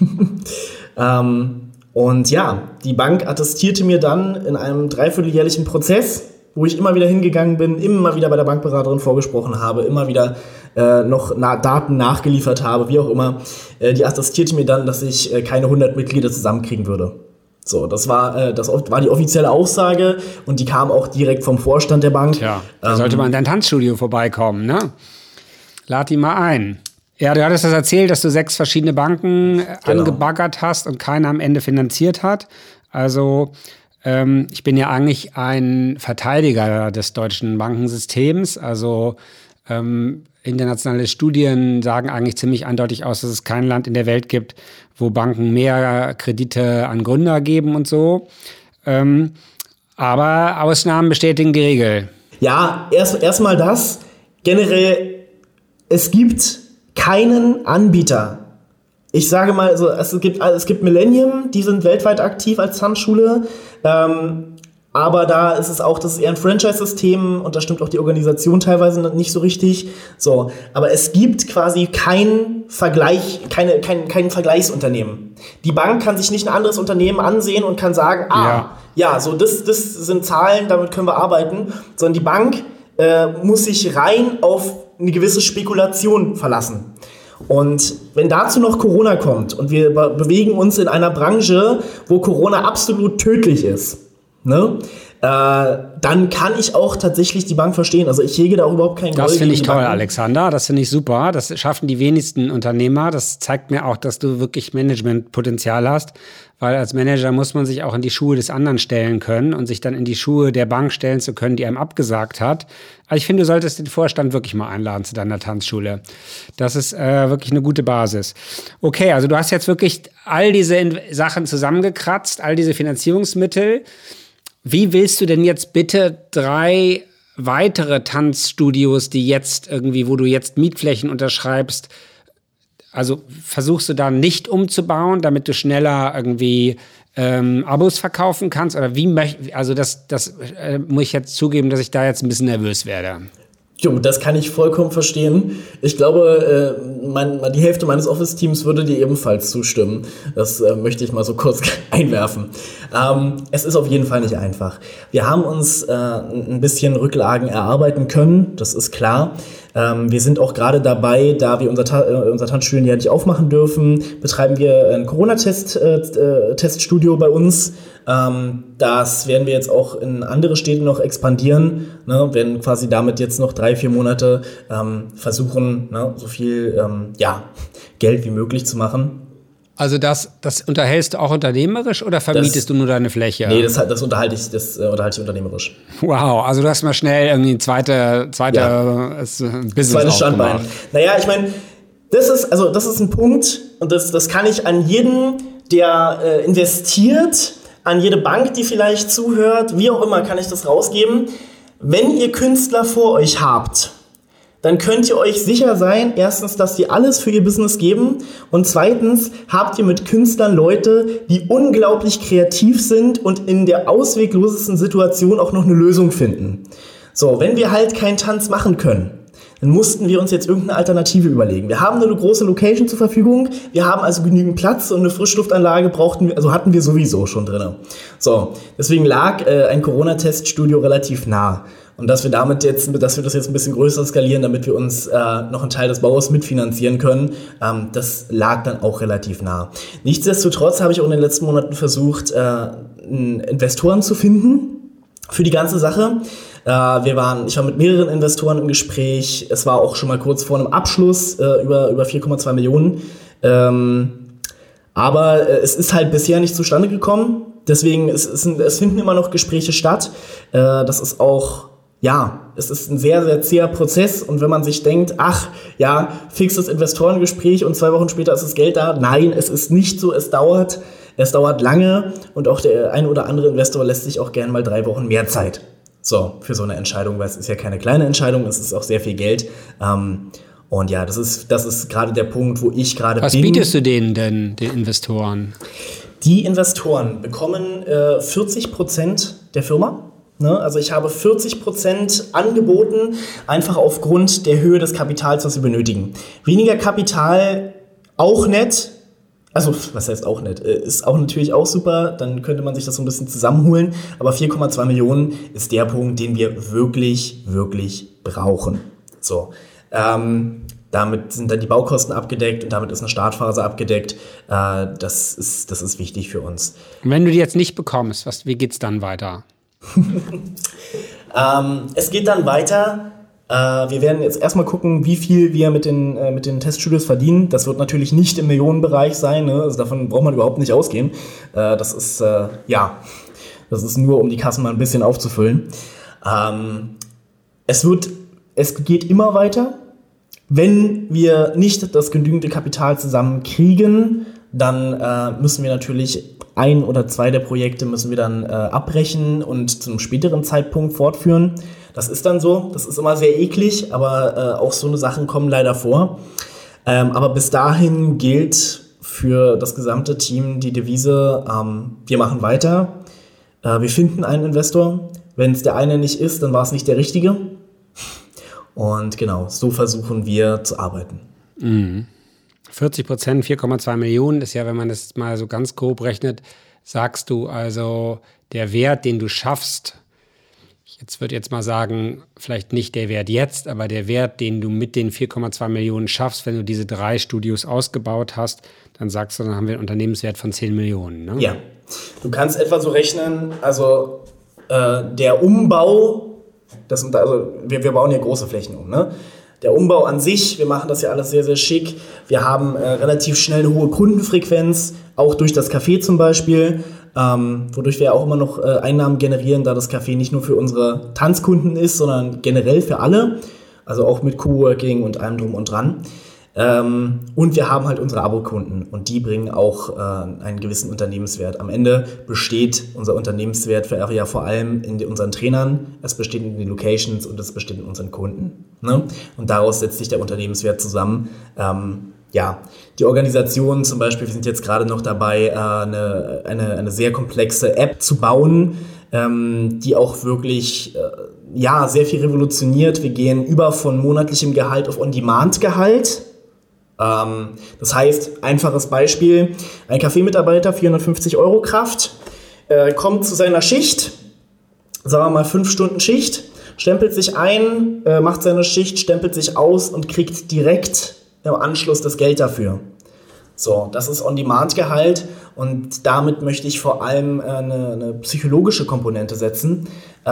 <laughs> ähm, und ja, die Bank attestierte mir dann in einem dreivierteljährlichen Prozess, wo ich immer wieder hingegangen bin, immer wieder bei der Bankberaterin vorgesprochen habe, immer wieder äh, noch na Daten nachgeliefert habe, wie auch immer. Äh, die attestierte mir dann, dass ich äh, keine 100 Mitglieder zusammenkriegen würde. So, das war, äh, das war die offizielle Aussage und die kam auch direkt vom Vorstand der Bank. Ja, da ähm, sollte man in dein Tanzstudio vorbeikommen, ne? Lad die mal ein. Ja, du hattest das erzählt, dass du sechs verschiedene Banken äh, genau. angebaggert hast und keiner am Ende finanziert hat. Also ähm, ich bin ja eigentlich ein Verteidiger des deutschen Bankensystems. Also ähm, internationale Studien sagen eigentlich ziemlich eindeutig aus, dass es kein Land in der Welt gibt, wo Banken mehr Kredite an Gründer geben und so. Ähm, aber Ausnahmen bestätigen die Regel. Ja, erst erstmal das. Generell, es gibt keinen Anbieter, ich sage mal, also es gibt, es gibt Millennium, die sind weltweit aktiv als Tanzschule. Ähm, aber da ist es auch, das ist eher ein Franchise-System und da stimmt auch die Organisation teilweise nicht so richtig. So, aber es gibt quasi kein Vergleich, keine, kein, kein Vergleichsunternehmen. Die Bank kann sich nicht ein anderes Unternehmen ansehen und kann sagen, ah, ja, ja so das, das sind Zahlen, damit können wir arbeiten, sondern die Bank äh, muss sich rein auf eine gewisse Spekulation verlassen. Und wenn dazu noch Corona kommt und wir bewegen uns in einer Branche, wo Corona absolut tödlich ist, ne? Äh, dann kann ich auch tatsächlich die Bank verstehen. Also ich hege da auch überhaupt kein Das finde ich toll, Banken. Alexander. Das finde ich super. Das schaffen die wenigsten Unternehmer. Das zeigt mir auch, dass du wirklich Managementpotenzial hast. Weil als Manager muss man sich auch in die Schuhe des anderen stellen können und sich dann in die Schuhe der Bank stellen zu können, die einem abgesagt hat. Also ich finde, du solltest den Vorstand wirklich mal einladen zu deiner Tanzschule. Das ist äh, wirklich eine gute Basis. Okay, also du hast jetzt wirklich all diese Sachen zusammengekratzt, all diese Finanzierungsmittel. Wie willst du denn jetzt bitte drei weitere Tanzstudios, die jetzt irgendwie, wo du jetzt Mietflächen unterschreibst, also versuchst du da nicht umzubauen, damit du schneller irgendwie ähm, Abos verkaufen kannst? Oder wie möchte, also das, das äh, muss ich jetzt zugeben, dass ich da jetzt ein bisschen nervös werde. Jo, das kann ich vollkommen verstehen. Ich glaube, äh, mein, die Hälfte meines Office-Teams würde dir ebenfalls zustimmen. Das äh, möchte ich mal so <laughs> kurz einwerfen. Ähm, es ist auf jeden Fall nicht einfach. Wir haben uns äh, ein bisschen Rücklagen erarbeiten können, das ist klar. Ähm, wir sind auch gerade dabei, da wir unser, Ta äh, unser Tanzstudio ja nicht aufmachen dürfen, betreiben wir ein Corona-Teststudio äh, äh bei uns. Ähm, das werden wir jetzt auch in andere Städte noch expandieren. Ne? Werden quasi damit jetzt noch drei, vier Monate ähm, versuchen, ne, so viel ähm, ja, Geld wie möglich zu machen. Also das, das unterhältst du auch unternehmerisch oder vermietest das, du nur deine Fläche? Nee, das, das, unterhalte, ich, das äh, unterhalte ich unternehmerisch. Wow, also du hast mal schnell irgendwie ein zweite, zweite ja. Business Zweites Standbein. Naja, ich meine, das ist, also das ist ein Punkt und das, das kann ich an jeden der äh, investiert an jede Bank, die vielleicht zuhört, wie auch immer kann ich das rausgeben. Wenn ihr Künstler vor euch habt, dann könnt ihr euch sicher sein, erstens, dass sie alles für ihr Business geben und zweitens habt ihr mit Künstlern Leute, die unglaublich kreativ sind und in der ausweglosesten Situation auch noch eine Lösung finden. So, wenn wir halt keinen Tanz machen können, dann mussten wir uns jetzt irgendeine Alternative überlegen. Wir haben eine große Location zur Verfügung, wir haben also genügend Platz und eine Frischluftanlage brauchten wir, also hatten wir sowieso schon drin. So, deswegen lag äh, ein Corona-Teststudio relativ nah. Und dass wir damit jetzt, dass wir das jetzt ein bisschen größer skalieren, damit wir uns äh, noch einen Teil des Baues mitfinanzieren können, ähm, das lag dann auch relativ nah. Nichtsdestotrotz habe ich auch in den letzten Monaten versucht, äh, Investoren zu finden für die ganze Sache. Äh, wir waren, ich war mit mehreren Investoren im Gespräch. Es war auch schon mal kurz vor einem Abschluss äh, über, über 4,2 Millionen. Ähm, aber äh, es ist halt bisher nicht zustande gekommen. Deswegen es, es, es finden immer noch Gespräche statt. Äh, das ist auch ja, es ist ein sehr, sehr zäher Prozess und wenn man sich denkt, ach, ja, fixes Investorengespräch und zwei Wochen später ist das Geld da, nein, es ist nicht so, es dauert, es dauert lange und auch der ein oder andere Investor lässt sich auch gern mal drei Wochen mehr Zeit. So, für so eine Entscheidung, weil es ist ja keine kleine Entscheidung, es ist auch sehr viel Geld. Ähm, und ja, das ist, das ist gerade der Punkt, wo ich gerade bin. Was bietest du denen denn, den Investoren? Die Investoren bekommen äh, 40 Prozent der Firma Ne? Also ich habe 40 Prozent angeboten, einfach aufgrund der Höhe des Kapitals, was sie benötigen. Weniger Kapital, auch nett. Also, was heißt auch nett? Äh, ist auch natürlich auch super, dann könnte man sich das so ein bisschen zusammenholen. Aber 4,2 Millionen ist der Punkt, den wir wirklich, wirklich brauchen. So. Ähm, damit sind dann die Baukosten abgedeckt und damit ist eine Startphase abgedeckt. Äh, das, ist, das ist wichtig für uns. Und wenn du die jetzt nicht bekommst, was, wie geht es dann weiter? <laughs> ähm, es geht dann weiter. Äh, wir werden jetzt erstmal gucken, wie viel wir mit den, äh, mit den Teststudios verdienen. Das wird natürlich nicht im Millionenbereich sein. Ne? Also davon braucht man überhaupt nicht ausgehen. Äh, das ist, äh, ja, das ist nur, um die Kassen mal ein bisschen aufzufüllen. Ähm, es wird, es geht immer weiter. Wenn wir nicht das genügende Kapital zusammenkriegen, dann äh, müssen wir natürlich ein oder zwei der Projekte müssen wir dann äh, abbrechen und zu einem späteren Zeitpunkt fortführen. Das ist dann so. Das ist immer sehr eklig, aber äh, auch so eine Sachen kommen leider vor. Ähm, aber bis dahin gilt für das gesamte Team die Devise, ähm, wir machen weiter. Äh, wir finden einen Investor. Wenn es der eine nicht ist, dann war es nicht der richtige. Und genau, so versuchen wir zu arbeiten. Mhm. 40 Prozent, 4,2 Millionen ist ja, wenn man das mal so ganz grob rechnet, sagst du also, der Wert, den du schaffst, jetzt würde jetzt mal sagen, vielleicht nicht der Wert jetzt, aber der Wert, den du mit den 4,2 Millionen schaffst, wenn du diese drei Studios ausgebaut hast, dann sagst du, dann haben wir einen Unternehmenswert von 10 Millionen. Ne? Ja, du kannst etwa so rechnen, also äh, der Umbau, das, also wir, wir bauen hier große Flächen um, ne? der Umbau an sich, wir machen das ja alles sehr, sehr schick. Wir haben äh, relativ schnell eine hohe Kundenfrequenz, auch durch das Café zum Beispiel, ähm, wodurch wir auch immer noch äh, Einnahmen generieren, da das Café nicht nur für unsere Tanzkunden ist, sondern generell für alle. Also auch mit Coworking und allem drum und dran. Ähm, und wir haben halt unsere Abokunden und die bringen auch äh, einen gewissen Unternehmenswert. Am Ende besteht unser Unternehmenswert für ja vor allem in unseren Trainern, es besteht in den Locations und es besteht in unseren Kunden. Ne? Und daraus setzt sich der Unternehmenswert zusammen. Ähm, ja, die Organisation zum Beispiel, wir sind jetzt gerade noch dabei, äh, eine, eine, eine sehr komplexe App zu bauen, ähm, die auch wirklich äh, ja, sehr viel revolutioniert. Wir gehen über von monatlichem Gehalt auf On-Demand-Gehalt. Ähm, das heißt, einfaches Beispiel, ein Kaffeemitarbeiter, 450 Euro Kraft, äh, kommt zu seiner Schicht, sagen wir mal 5 Stunden Schicht, stempelt sich ein, macht seine Schicht, stempelt sich aus und kriegt direkt im Anschluss das Geld dafür. So, das ist On-Demand-Gehalt und damit möchte ich vor allem äh, eine, eine psychologische Komponente setzen, äh,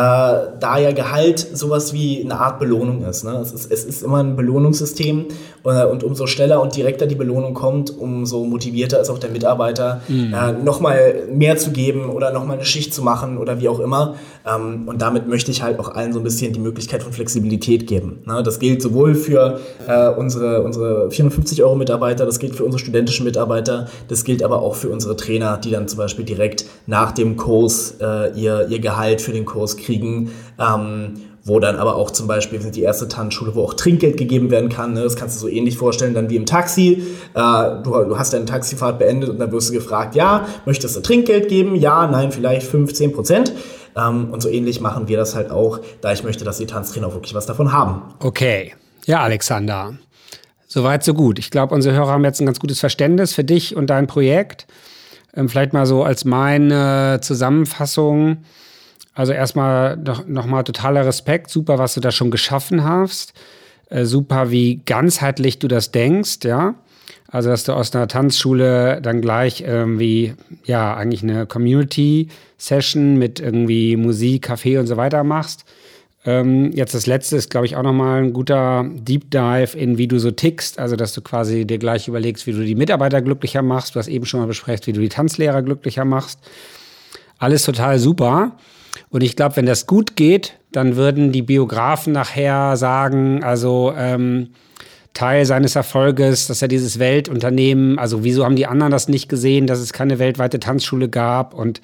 da ja Gehalt sowas wie eine Art Belohnung ist. Ne? Es, ist es ist immer ein Belohnungssystem äh, und umso schneller und direkter die Belohnung kommt, umso motivierter ist auch der Mitarbeiter, mhm. äh, nochmal mehr zu geben oder nochmal eine Schicht zu machen oder wie auch immer. Ähm, und damit möchte ich halt auch allen so ein bisschen die Möglichkeit von Flexibilität geben. Ne? Das gilt sowohl für äh, unsere, unsere 450 Euro Mitarbeiter, das gilt für unsere studentischen Mitarbeiter, das gilt aber auch für unsere unsere Trainer, die dann zum Beispiel direkt nach dem Kurs äh, ihr, ihr Gehalt für den Kurs kriegen. Ähm, wo dann aber auch zum Beispiel, sind die erste Tanzschule, wo auch Trinkgeld gegeben werden kann. Ne? Das kannst du so ähnlich vorstellen, dann wie im Taxi. Äh, du, du, hast deine Taxifahrt beendet und dann wirst du gefragt, ja, möchtest du Trinkgeld geben? Ja, nein, vielleicht 15 Prozent. Ähm, und so ähnlich machen wir das halt auch, da ich möchte, dass die Tanztrainer wirklich was davon haben. Okay. Ja, Alexander. Soweit, so gut. Ich glaube, unsere Hörer haben jetzt ein ganz gutes Verständnis für dich und dein Projekt. Ähm, vielleicht mal so als meine Zusammenfassung. Also erstmal noch, noch mal totaler Respekt. Super, was du da schon geschaffen hast. Äh, super, wie ganzheitlich du das denkst, ja. Also, dass du aus einer Tanzschule dann gleich irgendwie, ja, eigentlich eine Community-Session mit irgendwie Musik, Kaffee und so weiter machst. Ähm, jetzt das letzte ist, glaube ich, auch nochmal ein guter Deep Dive in, wie du so tickst. Also, dass du quasi dir gleich überlegst, wie du die Mitarbeiter glücklicher machst. Du hast eben schon mal besprochen, wie du die Tanzlehrer glücklicher machst. Alles total super. Und ich glaube, wenn das gut geht, dann würden die Biografen nachher sagen, also ähm, Teil seines Erfolges, dass er dieses Weltunternehmen, also wieso haben die anderen das nicht gesehen, dass es keine weltweite Tanzschule gab und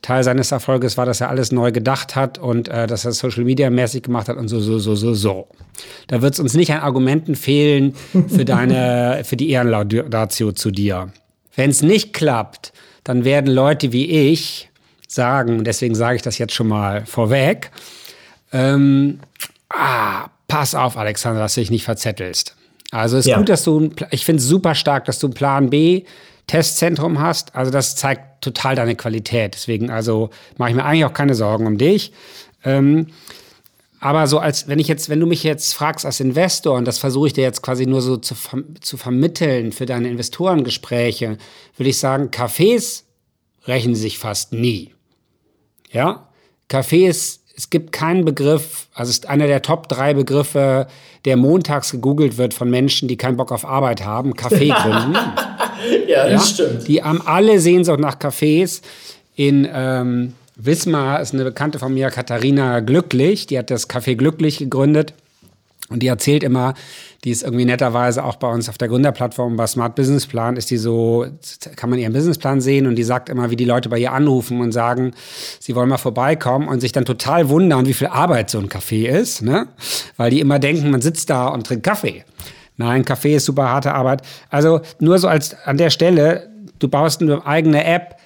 Teil seines Erfolges war, dass er alles neu gedacht hat und äh, dass er Social Media mäßig gemacht hat und so, so, so, so, so. Da wird es uns nicht an Argumenten fehlen für deine, <laughs> für die Ehrenlaudatio zu dir. Wenn es nicht klappt, dann werden Leute wie ich sagen, deswegen sage ich das jetzt schon mal vorweg, ähm, ah, pass auf, Alexander, dass du dich nicht verzettelst. Also es ist ja. gut, dass du, ich finde es super stark, dass du einen Plan B Testzentrum hast. Also das zeigt total deine Qualität. Deswegen, also mache ich mir eigentlich auch keine Sorgen um dich. Ähm, aber so als, wenn ich jetzt, wenn du mich jetzt fragst als Investor, und das versuche ich dir jetzt quasi nur so zu, zu vermitteln für deine Investorengespräche, würde ich sagen, Cafés rächen sich fast nie. Ja, ist, es gibt keinen Begriff, also ist einer der Top drei Begriffe, der montags gegoogelt wird von Menschen, die keinen Bock auf Arbeit haben, Kaffee <laughs> gründen. ja, das ja? stimmt. Die haben alle Sehnsucht nach Cafés. In ähm, Wismar ist eine Bekannte von mir, Katharina Glücklich, die hat das Café Glücklich gegründet. Und die erzählt immer, die ist irgendwie netterweise auch bei uns auf der Gründerplattform bei Smart Business Plan, ist die so, kann man ihren Businessplan sehen und die sagt immer, wie die Leute bei ihr anrufen und sagen, sie wollen mal vorbeikommen und sich dann total wundern, wie viel Arbeit so ein Kaffee ist, ne? Weil die immer denken, man sitzt da und trinkt Kaffee. Nein, Kaffee ist super harte Arbeit. Also nur so als an der Stelle, du baust eine eigene App,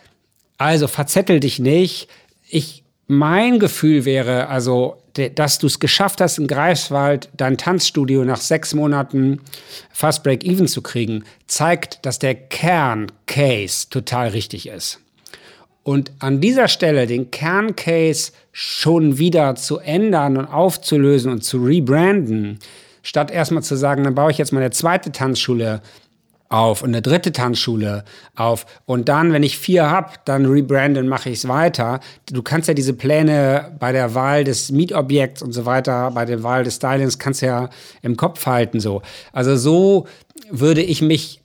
also verzettel dich nicht. Ich, mein Gefühl wäre, also dass du es geschafft hast, in Greifswald dein Tanzstudio nach sechs Monaten fast Break-Even zu kriegen, zeigt, dass der Kern-Case total richtig ist. Und an dieser Stelle den Kern-Case schon wieder zu ändern und aufzulösen und zu rebranden, statt erstmal zu sagen, dann baue ich jetzt meine zweite Tanzschule auf und eine dritte Tanzschule auf und dann, wenn ich vier hab, dann rebranden, mache ich es weiter. Du kannst ja diese Pläne bei der Wahl des Mietobjekts und so weiter, bei der Wahl des Stylings, kannst ja im Kopf halten so. Also so würde ich mich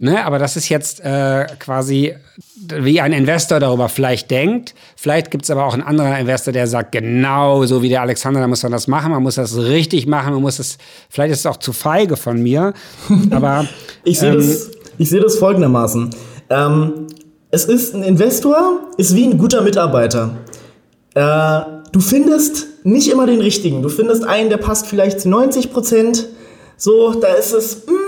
Ne, aber das ist jetzt äh, quasi, wie ein Investor darüber vielleicht denkt. Vielleicht gibt es aber auch einen anderen Investor, der sagt, genau so wie der Alexander, da muss man das machen, man muss das richtig machen, man muss es, vielleicht ist es auch zu feige von mir, <laughs> aber... ich sehe ähm, das, seh das folgendermaßen. Ähm, es ist ein Investor, ist wie ein guter Mitarbeiter. Äh, du findest nicht immer den richtigen. Du findest einen, der passt vielleicht zu 90 Prozent. So, da ist es... Mh, hm,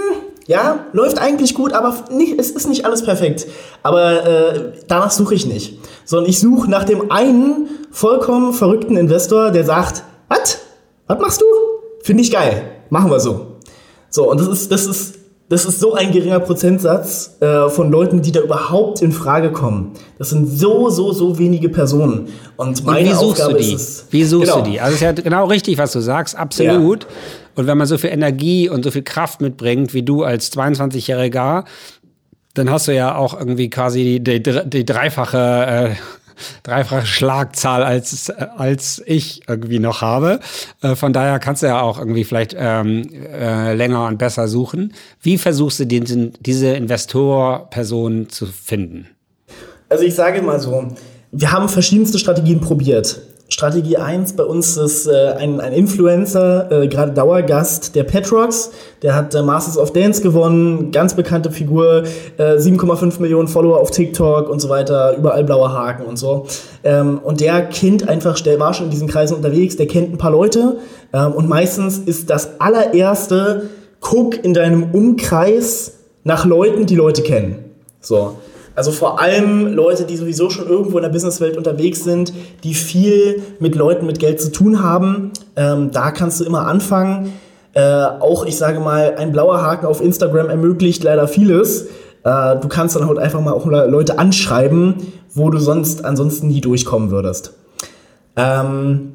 ja, läuft eigentlich gut, aber nicht, es ist nicht alles perfekt. Aber äh, danach suche ich nicht. Sondern ich suche nach dem einen vollkommen verrückten Investor, der sagt, was? Was machst du? Finde ich geil. Machen wir so. So, und das ist, das ist, das ist so ein geringer Prozentsatz äh, von Leuten, die da überhaupt in Frage kommen. Das sind so, so, so wenige Personen. Und meine und wie suchst Aufgabe du die? es. Wie suchst genau. du die? Also es ist ja genau richtig, was du sagst, absolut. Ja. Und wenn man so viel Energie und so viel Kraft mitbringt, wie du als 22-Jähriger, dann hast du ja auch irgendwie quasi die, die, die dreifache, äh, dreifache Schlagzahl als, als ich irgendwie noch habe. Äh, von daher kannst du ja auch irgendwie vielleicht ähm, äh, länger und besser suchen. Wie versuchst du den, diese Investorperson zu finden? Also ich sage mal so, wir haben verschiedenste Strategien probiert. Strategie 1 bei uns ist äh, ein, ein Influencer, äh, gerade Dauergast, der Petrox. Der hat äh, Masters of Dance gewonnen, ganz bekannte Figur, äh, 7,5 Millionen Follower auf TikTok und so weiter, überall blauer Haken und so. Ähm, und der kennt einfach, der war schon in diesen Kreisen unterwegs, der kennt ein paar Leute. Ähm, und meistens ist das allererste, guck in deinem Umkreis nach Leuten, die Leute kennen. So. Also vor allem Leute, die sowieso schon irgendwo in der Businesswelt unterwegs sind, die viel mit Leuten mit Geld zu tun haben. Ähm, da kannst du immer anfangen. Äh, auch, ich sage mal, ein blauer Haken auf Instagram ermöglicht leider vieles. Äh, du kannst dann halt einfach mal auch Leute anschreiben, wo du sonst ansonsten nie durchkommen würdest. Ähm,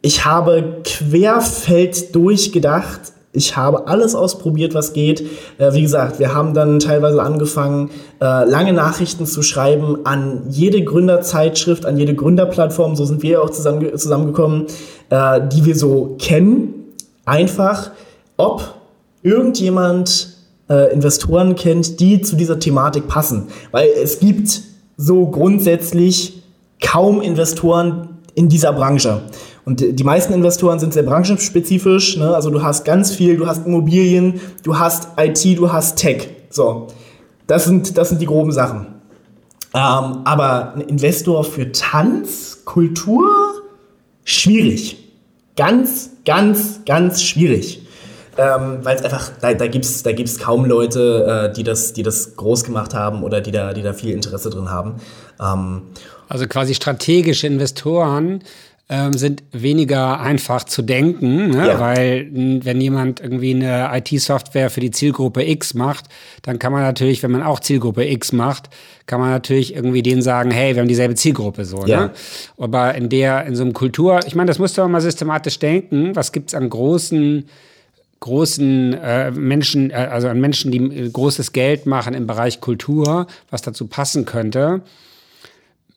ich habe querfeld durchgedacht, ich habe alles ausprobiert, was geht. Äh, wie gesagt, wir haben dann teilweise angefangen, äh, lange Nachrichten zu schreiben an jede Gründerzeitschrift, an jede Gründerplattform, so sind wir auch zusammen, zusammengekommen, äh, die wir so kennen. Einfach, ob irgendjemand äh, Investoren kennt, die zu dieser Thematik passen. Weil es gibt so grundsätzlich kaum Investoren in dieser Branche. Und die meisten Investoren sind sehr branchenspezifisch. Ne? Also du hast ganz viel, du hast Immobilien, du hast IT, du hast Tech. So, das sind, das sind die groben Sachen. Ähm, aber ein Investor für Tanz, Kultur, schwierig. Ganz, ganz, ganz schwierig. Ähm, Weil es einfach, da, da gibt es da gibt's kaum Leute, äh, die, das, die das groß gemacht haben oder die da, die da viel Interesse drin haben. Ähm, also quasi strategische Investoren ähm, sind weniger einfach zu denken, ne? ja. weil wenn jemand irgendwie eine IT-Software für die Zielgruppe X macht, dann kann man natürlich, wenn man auch Zielgruppe X macht, kann man natürlich irgendwie denen sagen, hey, wir haben dieselbe Zielgruppe so. Ne? Ja. Ne? Aber in der, in so einem Kultur, ich meine, das musst du auch mal systematisch denken, was gibt's an großen großen äh, Menschen, äh, also an Menschen, die äh, großes Geld machen im Bereich Kultur, was dazu passen könnte.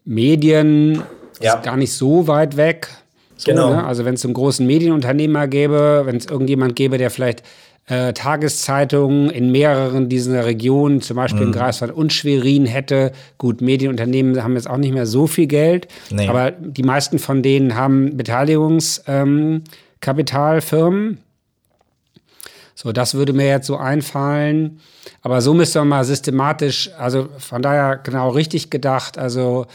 Medien, ja. Ist gar nicht so weit weg. So, genau. Ne? Also wenn es einen großen Medienunternehmer gäbe, wenn es irgendjemand gäbe, der vielleicht äh, Tageszeitungen in mehreren dieser Regionen, zum Beispiel mhm. in Greifswald und Schwerin hätte. Gut, Medienunternehmen haben jetzt auch nicht mehr so viel Geld, nee. aber die meisten von denen haben Beteiligungskapitalfirmen. Ähm, so, das würde mir jetzt so einfallen. Aber so müsste man mal systematisch, also von daher genau richtig gedacht, also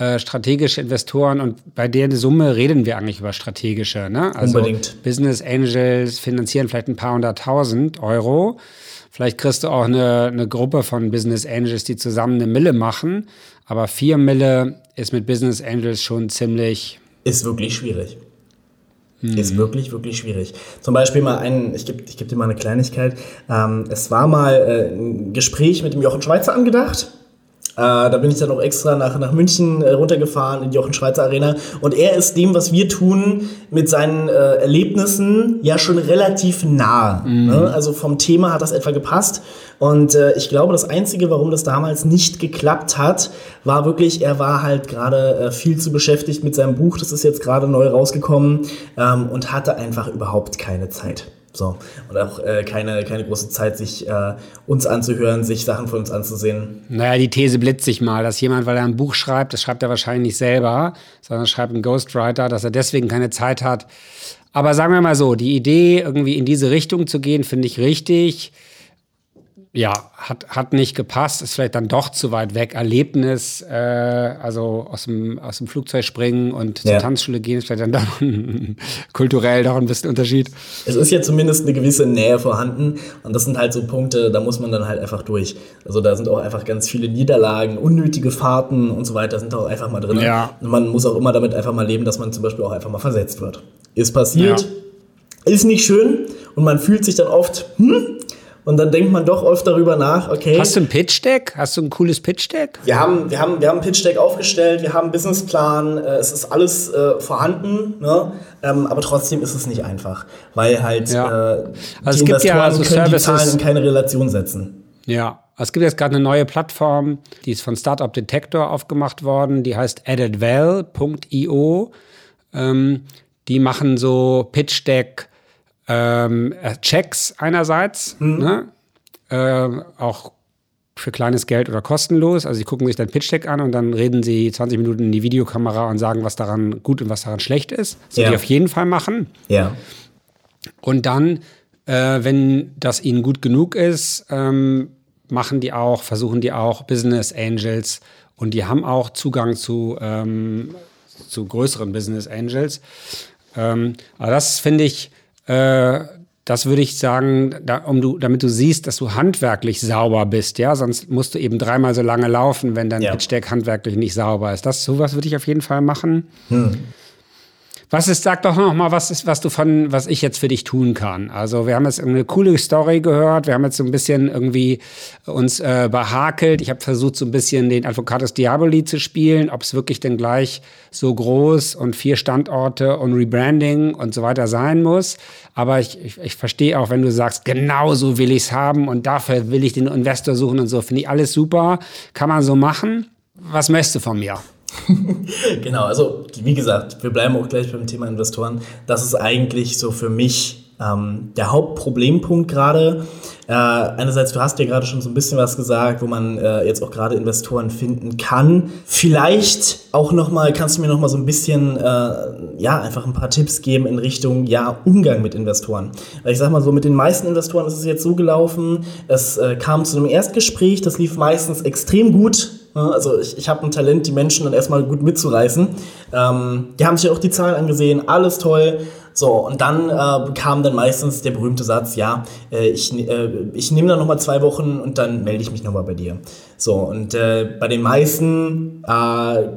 äh, strategische Investoren und bei der Summe reden wir eigentlich über strategische. Ne? Also Unbedingt. Business Angels finanzieren vielleicht ein paar hunderttausend Euro. Vielleicht kriegst du auch eine, eine Gruppe von Business Angels, die zusammen eine Mille machen. Aber vier Mille ist mit Business Angels schon ziemlich. Ist wirklich schwierig. Mhm. Ist wirklich, wirklich schwierig. Zum Beispiel mal ein, ich gebe ich geb dir mal eine Kleinigkeit. Ähm, es war mal äh, ein Gespräch mit dem Jochen Schweizer angedacht. Äh, da bin ich dann auch extra nach, nach München äh, runtergefahren in die Jochen Schweizer Arena. Und er ist dem, was wir tun, mit seinen äh, Erlebnissen ja schon relativ nah. Mhm. Ne? Also vom Thema hat das etwa gepasst. Und äh, ich glaube, das Einzige, warum das damals nicht geklappt hat, war wirklich, er war halt gerade äh, viel zu beschäftigt mit seinem Buch. Das ist jetzt gerade neu rausgekommen ähm, und hatte einfach überhaupt keine Zeit. So. Und auch äh, keine, keine große Zeit, sich äh, uns anzuhören, sich Sachen von uns anzusehen. Naja, die These blitzt sich mal, dass jemand, weil er ein Buch schreibt, das schreibt er wahrscheinlich nicht selber, sondern schreibt ein Ghostwriter, dass er deswegen keine Zeit hat. Aber sagen wir mal so, die Idee, irgendwie in diese Richtung zu gehen, finde ich richtig ja, hat, hat nicht gepasst, ist vielleicht dann doch zu weit weg. Erlebnis, äh, also aus dem, aus dem Flugzeug springen und ja. zur Tanzschule gehen, ist vielleicht dann doch <laughs> kulturell doch ein bisschen Unterschied. Es ist ja zumindest eine gewisse Nähe vorhanden und das sind halt so Punkte, da muss man dann halt einfach durch. Also da sind auch einfach ganz viele Niederlagen, unnötige Fahrten und so weiter sind auch einfach mal drin. Ja. Und man muss auch immer damit einfach mal leben, dass man zum Beispiel auch einfach mal versetzt wird. Ist passiert, ja. ist nicht schön und man fühlt sich dann oft, hm, und dann denkt man doch oft darüber nach, okay. Hast du ein Pitch-Deck? Hast du ein cooles Pitch-Deck? Wir haben, wir, haben, wir haben ein Pitch-Deck aufgestellt, wir haben einen Businessplan, äh, es ist alles äh, vorhanden, ne? Ähm, aber trotzdem ist es nicht einfach, weil halt ja. äh, also die Investoren ja so können die Zahlen in keine Relation setzen. Ja, es gibt jetzt gerade eine neue Plattform, die ist von Startup Detector aufgemacht worden, die heißt addedval.io. Ähm, die machen so Pitch-Deck ähm, äh, Checks einerseits, mhm. ne? äh, auch für kleines Geld oder kostenlos. Also sie gucken sich dein Pitch-Deck an und dann reden sie 20 Minuten in die Videokamera und sagen, was daran gut und was daran schlecht ist. Das ja. die auf jeden Fall machen. Ja. Und dann, äh, wenn das ihnen gut genug ist, ähm, machen die auch, versuchen die auch Business Angels und die haben auch Zugang zu, ähm, zu größeren Business Angels. Ähm, aber das finde ich, äh, das würde ich sagen, da, um du, damit du siehst, dass du handwerklich sauber bist, ja, sonst musst du eben dreimal so lange laufen, wenn dein ja. Pitch Deck handwerklich nicht sauber ist. Das sowas würde ich auf jeden Fall machen. Hm. Was ist, sag doch noch mal, was ist, was du von, was ich jetzt für dich tun kann. Also wir haben jetzt eine coole Story gehört, wir haben jetzt so ein bisschen irgendwie uns äh, behakelt. Ich habe versucht, so ein bisschen den Advocatus Diaboli zu spielen, ob es wirklich denn gleich so groß und vier Standorte und Rebranding und so weiter sein muss. Aber ich, ich, ich verstehe auch, wenn du sagst, genau so will ich es haben und dafür will ich den Investor suchen und so, finde ich alles super. Kann man so machen. Was möchtest du von mir? <laughs> genau, also wie gesagt, wir bleiben auch gleich beim Thema Investoren. Das ist eigentlich so für mich ähm, der Hauptproblempunkt gerade. Äh, einerseits, du hast ja gerade schon so ein bisschen was gesagt, wo man äh, jetzt auch gerade Investoren finden kann. Vielleicht auch nochmal, kannst du mir nochmal so ein bisschen, äh, ja, einfach ein paar Tipps geben in Richtung, ja, Umgang mit Investoren. Weil ich sag mal so, mit den meisten Investoren ist es jetzt so gelaufen, es äh, kam zu einem Erstgespräch, das lief meistens extrem gut also ich, ich habe ein Talent, die Menschen dann erstmal gut mitzureißen. Ähm, die haben sich auch die Zahlen angesehen, alles toll. So, und dann äh, kam dann meistens der berühmte Satz, ja, äh, ich, äh, ich nehme dann nochmal zwei Wochen und dann melde ich mich nochmal bei dir. So, und äh, bei den meisten, äh,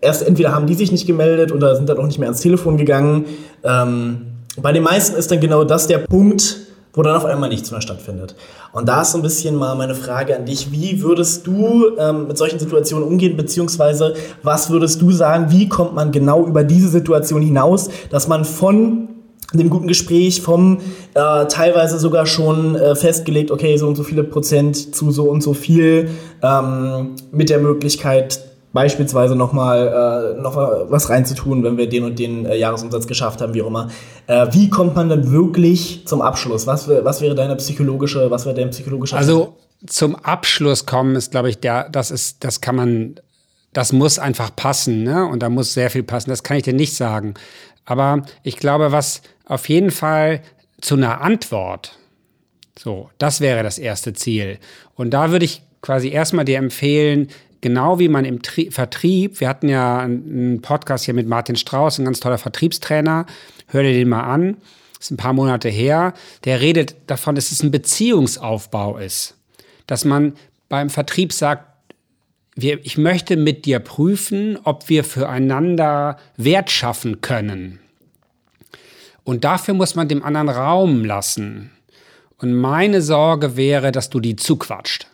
erst entweder haben die sich nicht gemeldet oder sind dann auch nicht mehr ans Telefon gegangen. Ähm, bei den meisten ist dann genau das der Punkt, wo dann auf einmal nichts mehr stattfindet. Und da ist so ein bisschen mal meine Frage an dich, wie würdest du ähm, mit solchen Situationen umgehen, beziehungsweise was würdest du sagen, wie kommt man genau über diese Situation hinaus, dass man von dem guten Gespräch vom äh, teilweise sogar schon äh, festgelegt, okay, so und so viele Prozent zu so und so viel ähm, mit der Möglichkeit beispielsweise nochmal äh, noch was reinzutun, wenn wir den und den äh, Jahresumsatz geschafft haben, wie auch immer. Äh, wie kommt man dann wirklich zum Abschluss? Was, was wäre deine psychologische, was wäre dein psychologischer Also zum Abschluss kommen ist, glaube ich, der, das ist, das kann man, das muss einfach passen, ne? Und da muss sehr viel passen. Das kann ich dir nicht sagen. Aber ich glaube, was auf jeden Fall zu einer Antwort, so, das wäre das erste Ziel. Und da würde ich quasi erstmal dir empfehlen, genau wie man im Tri Vertrieb, wir hatten ja einen Podcast hier mit Martin Strauß, ein ganz toller Vertriebstrainer, hör dir den mal an, ist ein paar Monate her, der redet davon, dass es ein Beziehungsaufbau ist. Dass man beim Vertrieb sagt, wir, ich möchte mit dir prüfen, ob wir füreinander Wert schaffen können. Und dafür muss man dem anderen Raum lassen. Und meine Sorge wäre, dass du die zuquatscht.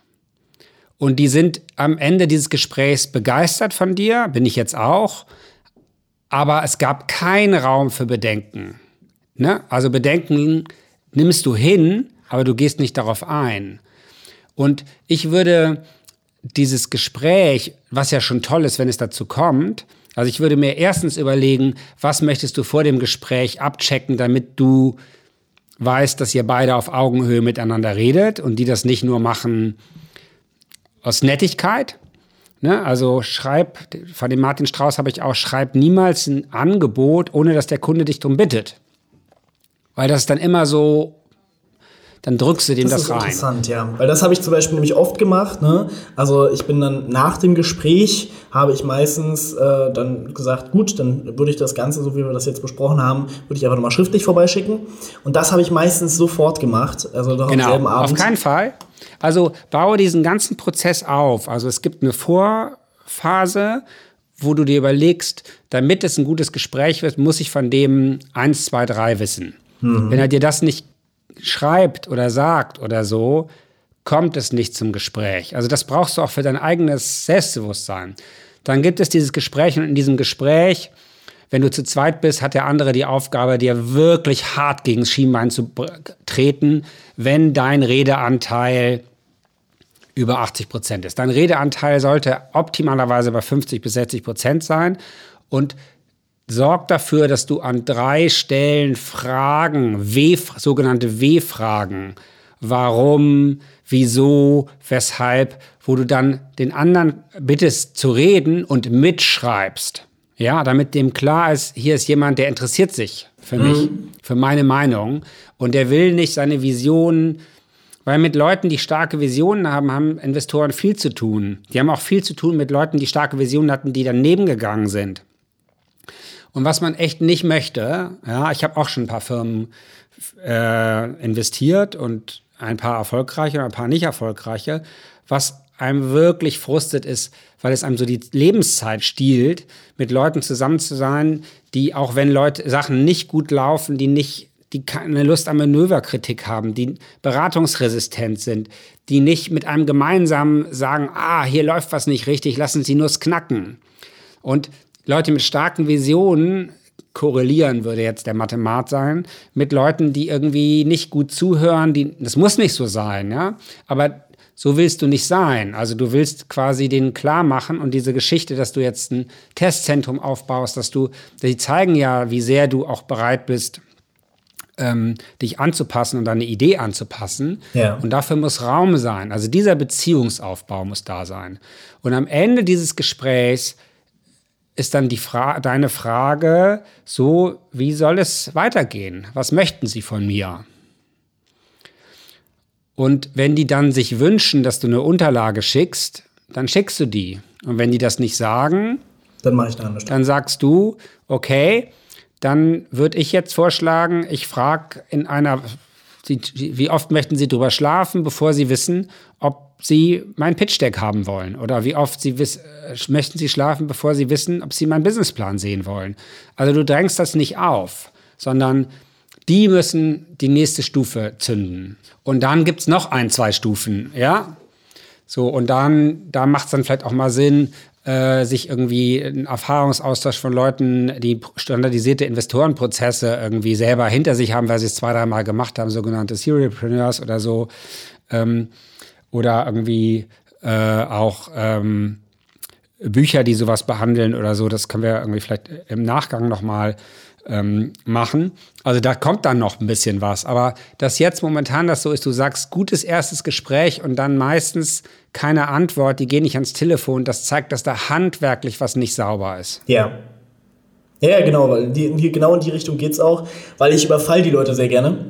Und die sind am Ende dieses Gesprächs begeistert von dir, bin ich jetzt auch. Aber es gab keinen Raum für Bedenken. Ne? Also Bedenken nimmst du hin, aber du gehst nicht darauf ein. Und ich würde dieses Gespräch, was ja schon toll ist, wenn es dazu kommt, also ich würde mir erstens überlegen, was möchtest du vor dem Gespräch abchecken, damit du weißt, dass ihr beide auf Augenhöhe miteinander redet und die das nicht nur machen, aus Nettigkeit. Ne? Also schreib, von dem Martin Strauß habe ich auch, schreib niemals ein Angebot, ohne dass der Kunde dich darum bittet. Weil das ist dann immer so, dann drückst du dem das, das rein. Das ist interessant, ja. Weil das habe ich zum Beispiel nämlich oft gemacht. Ne? Also ich bin dann nach dem Gespräch, habe ich meistens äh, dann gesagt, gut, dann würde ich das Ganze, so wie wir das jetzt besprochen haben, würde ich einfach nochmal schriftlich vorbeischicken. Und das habe ich meistens sofort gemacht. Also doch genau, am selben Abend. Auf keinen Fall. Also baue diesen ganzen Prozess auf. Also es gibt eine Vorphase, wo du dir überlegst, damit es ein gutes Gespräch wird, muss ich von dem eins, zwei, drei wissen. Mhm. Wenn er dir das nicht schreibt oder sagt oder so, kommt es nicht zum Gespräch. Also das brauchst du auch für dein eigenes Selbstbewusstsein. Dann gibt es dieses Gespräch und in diesem Gespräch, wenn du zu zweit bist, hat der andere die Aufgabe, dir wirklich hart gegen das Schienbein zu treten, wenn dein Redeanteil über 80 Prozent ist. Dein Redeanteil sollte optimalerweise bei 50 bis 60 Prozent sein und sorg dafür, dass du an drei Stellen Fragen, w, sogenannte W-Fragen, warum, wieso, weshalb, wo du dann den anderen bittest zu reden und mitschreibst. Ja, damit dem klar ist, hier ist jemand, der interessiert sich für mich, mhm. für meine Meinung und der will nicht seine Visionen weil mit Leuten, die starke Visionen haben, haben Investoren viel zu tun. Die haben auch viel zu tun mit Leuten, die starke Visionen hatten, die daneben gegangen sind. Und was man echt nicht möchte, ja, ich habe auch schon ein paar Firmen äh, investiert und ein paar erfolgreiche und ein paar nicht erfolgreiche. Was einem wirklich frustet ist, weil es einem so die Lebenszeit stiehlt, mit Leuten zusammen zu sein, die auch wenn Leute Sachen nicht gut laufen, die nicht die keine Lust an Manöverkritik haben, die beratungsresistent sind, die nicht mit einem gemeinsam sagen, ah, hier läuft was nicht richtig, lassen Sie nur knacken. Und Leute mit starken Visionen korrelieren, würde jetzt der Mathemat sein, mit Leuten, die irgendwie nicht gut zuhören, die, das muss nicht so sein, ja, aber so willst du nicht sein. Also du willst quasi denen klar machen und diese Geschichte, dass du jetzt ein Testzentrum aufbaust, dass du, die zeigen ja, wie sehr du auch bereit bist, ähm, dich anzupassen und deine Idee anzupassen. Ja. Und dafür muss Raum sein. Also dieser Beziehungsaufbau muss da sein. Und am Ende dieses Gesprächs ist dann die Fra deine Frage so, wie soll es weitergehen? Was möchten Sie von mir? Und wenn die dann sich wünschen, dass du eine Unterlage schickst, dann schickst du die. Und wenn die das nicht sagen, dann Dann sagst du, okay, dann würde ich jetzt vorschlagen, ich frage in einer, wie oft möchten Sie drüber schlafen, bevor Sie wissen, ob Sie mein Pitch-Deck haben wollen? Oder wie oft Sie wiss, äh, möchten Sie schlafen, bevor Sie wissen, ob Sie meinen Businessplan sehen wollen? Also du drängst das nicht auf, sondern die müssen die nächste Stufe zünden. Und dann gibt es noch ein, zwei Stufen, ja? So, und dann, da macht es dann vielleicht auch mal Sinn, äh, sich irgendwie einen Erfahrungsaustausch von Leuten, die standardisierte Investorenprozesse irgendwie selber hinter sich haben, weil sie es zwei, dreimal gemacht haben, sogenannte Serialpreneurs oder so. Ähm, oder irgendwie äh, auch ähm, Bücher, die sowas behandeln oder so. Das können wir irgendwie vielleicht im Nachgang nochmal ähm, machen. Also da kommt dann noch ein bisschen was. Aber dass jetzt momentan das so ist, du sagst gutes erstes Gespräch und dann meistens keine Antwort, die gehen nicht ans Telefon, das zeigt, dass da handwerklich was nicht sauber ist. Ja. Ja, genau, die, genau in die Richtung geht es auch, weil ich überfall die Leute sehr gerne.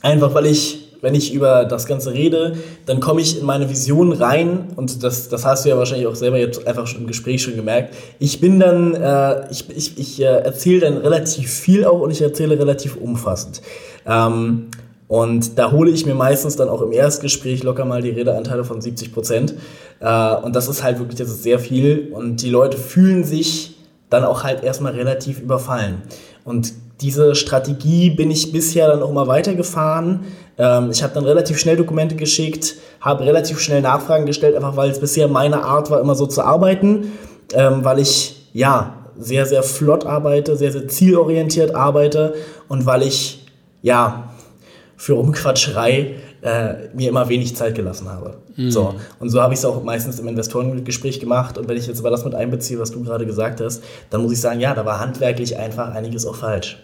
Einfach weil ich wenn ich über das Ganze rede, dann komme ich in meine Vision rein und das, das hast du ja wahrscheinlich auch selber jetzt einfach schon im Gespräch schon gemerkt. Ich bin dann, äh, ich, ich, ich äh, erzähle dann relativ viel auch und ich erzähle relativ umfassend. Ähm, und da hole ich mir meistens dann auch im Erstgespräch locker mal die Redeanteile von 70 Prozent. Äh, und das ist halt wirklich, das ist sehr viel. Und die Leute fühlen sich dann auch halt erstmal relativ überfallen. Und diese Strategie bin ich bisher dann auch mal weitergefahren. Ähm, ich habe dann relativ schnell Dokumente geschickt, habe relativ schnell Nachfragen gestellt, einfach weil es bisher meine Art war, immer so zu arbeiten, ähm, weil ich ja sehr, sehr flott arbeite, sehr, sehr zielorientiert arbeite und weil ich ja für Rumquatscherei äh, mir immer wenig Zeit gelassen habe. Mhm. So. Und so habe ich es auch meistens im Investorengespräch gemacht. Und wenn ich jetzt aber das mit einbeziehe, was du gerade gesagt hast, dann muss ich sagen, ja, da war handwerklich einfach einiges auch falsch.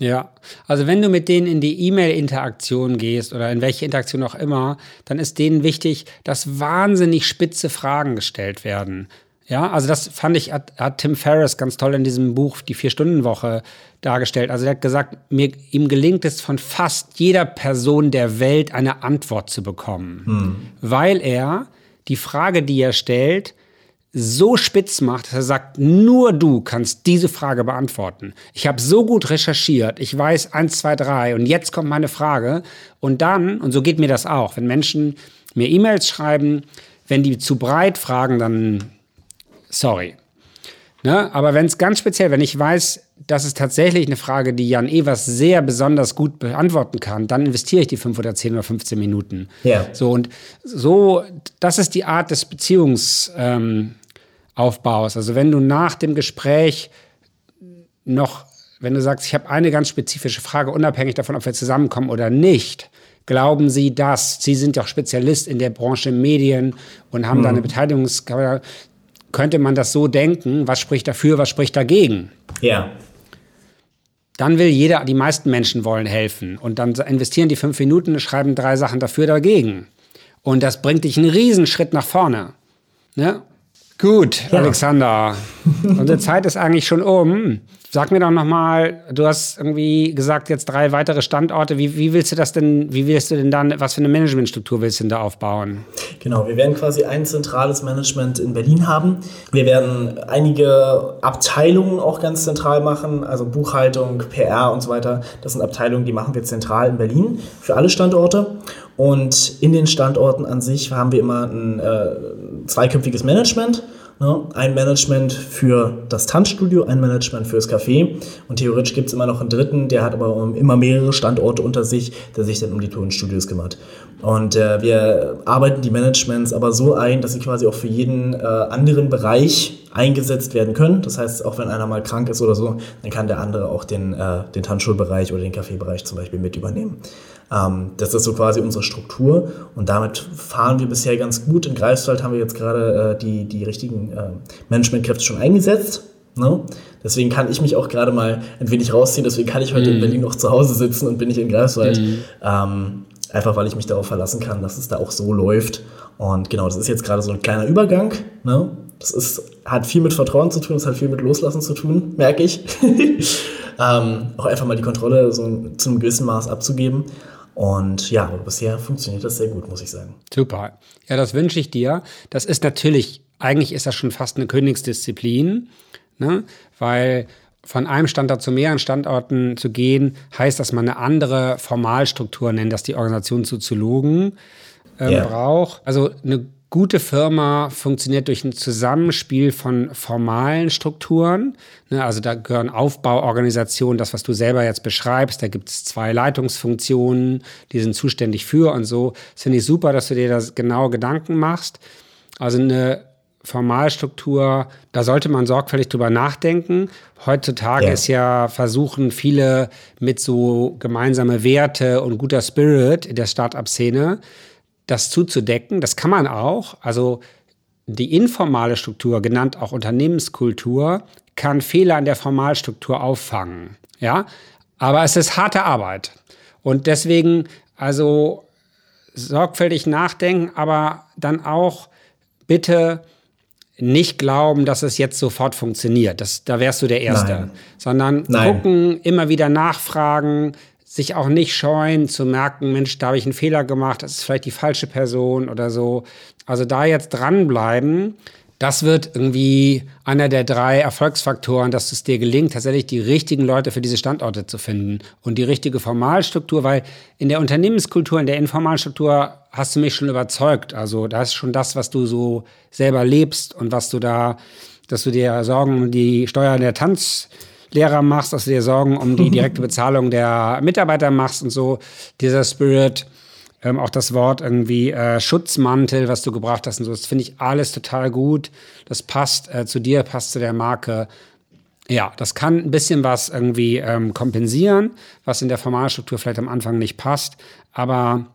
Ja, also wenn du mit denen in die E-Mail-Interaktion gehst oder in welche Interaktion auch immer, dann ist denen wichtig, dass wahnsinnig spitze Fragen gestellt werden. Ja, also das fand ich, hat, hat Tim Ferriss ganz toll in diesem Buch Die Vier-Stunden-Woche dargestellt. Also er hat gesagt, mir, ihm gelingt es von fast jeder Person der Welt eine Antwort zu bekommen, hm. weil er die Frage, die er stellt, so spitz macht, dass er sagt, nur du kannst diese Frage beantworten. Ich habe so gut recherchiert, ich weiß eins, zwei, drei und jetzt kommt meine Frage. Und dann, und so geht mir das auch, wenn Menschen mir E-Mails schreiben, wenn die zu breit fragen, dann sorry. Ne? Aber wenn es ganz speziell, wenn ich weiß, das ist tatsächlich eine Frage, die Jan Evers sehr besonders gut beantworten kann, dann investiere ich die fünf oder zehn oder 15 Minuten. Ja. So und so, das ist die Art des Beziehungs, ähm. Also wenn du nach dem Gespräch noch, wenn du sagst, ich habe eine ganz spezifische Frage, unabhängig davon, ob wir zusammenkommen oder nicht, glauben Sie das? Sie sind doch Spezialist in der Branche Medien und haben mhm. da eine Beteiligungs... Könnte man das so denken? Was spricht dafür, was spricht dagegen? Ja. dann will jeder, die meisten Menschen wollen helfen. Und dann investieren die fünf Minuten, schreiben drei Sachen dafür dagegen. Und das bringt dich einen Riesenschritt nach vorne. Ne? Gut, ja. Alexander. <laughs> Unsere Zeit ist eigentlich schon um. Sag mir doch nochmal, du hast irgendwie gesagt, jetzt drei weitere Standorte. Wie, wie, willst du das denn, wie willst du denn dann, was für eine Managementstruktur willst du denn da aufbauen? Genau, wir werden quasi ein zentrales Management in Berlin haben. Wir werden einige Abteilungen auch ganz zentral machen, also Buchhaltung, PR und so weiter. Das sind Abteilungen, die machen wir zentral in Berlin für alle Standorte. Und in den Standorten an sich haben wir immer ein äh, zweiköpfiges Management. Ne? Ein Management für das Tanzstudio, ein Management fürs Café und theoretisch gibt es immer noch einen dritten, der hat aber immer mehrere Standorte unter sich, der sich dann um die Tonstudios kümmert. Und äh, wir arbeiten die Managements aber so ein, dass sie quasi auch für jeden äh, anderen Bereich eingesetzt werden können. Das heißt, auch wenn einer mal krank ist oder so, dann kann der andere auch den, äh, den Tanzschulbereich oder den Kaffeebereich zum Beispiel mit übernehmen. Ähm, das ist so quasi unsere Struktur und damit fahren wir bisher ganz gut. In Greifswald haben wir jetzt gerade äh, die, die richtigen äh, Managementkräfte schon eingesetzt. Ne? Deswegen kann ich mich auch gerade mal ein wenig rausziehen. Deswegen kann ich heute mm. in Berlin noch zu Hause sitzen und bin nicht in Greifswald. Mm. Ähm, einfach weil ich mich darauf verlassen kann, dass es da auch so läuft. Und genau, das ist jetzt gerade so ein kleiner Übergang. Ne? Das ist, hat viel mit Vertrauen zu tun, das hat viel mit Loslassen zu tun, merke ich. <laughs> ähm, auch einfach mal die Kontrolle so zu einem gewissen Maß abzugeben. Und ja, bisher funktioniert das sehr gut, muss ich sagen. Super. Ja, das wünsche ich dir. Das ist natürlich, eigentlich ist das schon fast eine Königsdisziplin, ne? weil von einem Standort zu mehreren Standorten zu gehen, heißt, dass man eine andere Formalstruktur nennt, dass die Organisation Soziologen äh, yeah. braucht. Also eine gute Firma funktioniert durch ein Zusammenspiel von formalen Strukturen. Ne, also da gehören Aufbauorganisationen, das, was du selber jetzt beschreibst. Da gibt es zwei Leitungsfunktionen, die sind zuständig für und so. Das finde ich super, dass du dir da genau Gedanken machst. Also eine Formalstruktur, da sollte man sorgfältig drüber nachdenken. Heutzutage ja. ist ja versuchen viele mit so gemeinsame Werte und guter Spirit in der Start-up-Szene das zuzudecken. Das kann man auch. Also die informale Struktur, genannt auch Unternehmenskultur, kann Fehler in der Formalstruktur auffangen. Ja, aber es ist harte Arbeit. Und deswegen, also sorgfältig nachdenken, aber dann auch bitte nicht glauben, dass es jetzt sofort funktioniert. Das, da wärst du der Erste. Nein. Sondern Nein. gucken, immer wieder nachfragen, sich auch nicht scheuen zu merken, Mensch, da habe ich einen Fehler gemacht, das ist vielleicht die falsche Person oder so. Also da jetzt dranbleiben, das wird irgendwie einer der drei Erfolgsfaktoren, dass es dir gelingt, tatsächlich die richtigen Leute für diese Standorte zu finden und die richtige Formalstruktur, weil in der Unternehmenskultur, in der Informalstruktur hast du mich schon überzeugt. Also das ist schon das, was du so selber lebst und was du da, dass du dir Sorgen um die Steuern der Tanz Lehrer machst, dass du dir Sorgen um die <laughs> direkte Bezahlung der Mitarbeiter machst und so. Dieser Spirit, ähm, auch das Wort irgendwie äh, Schutzmantel, was du gebracht hast und so, das finde ich alles total gut. Das passt äh, zu dir, passt zu der Marke. Ja, das kann ein bisschen was irgendwie ähm, kompensieren, was in der Formalstruktur vielleicht am Anfang nicht passt. Aber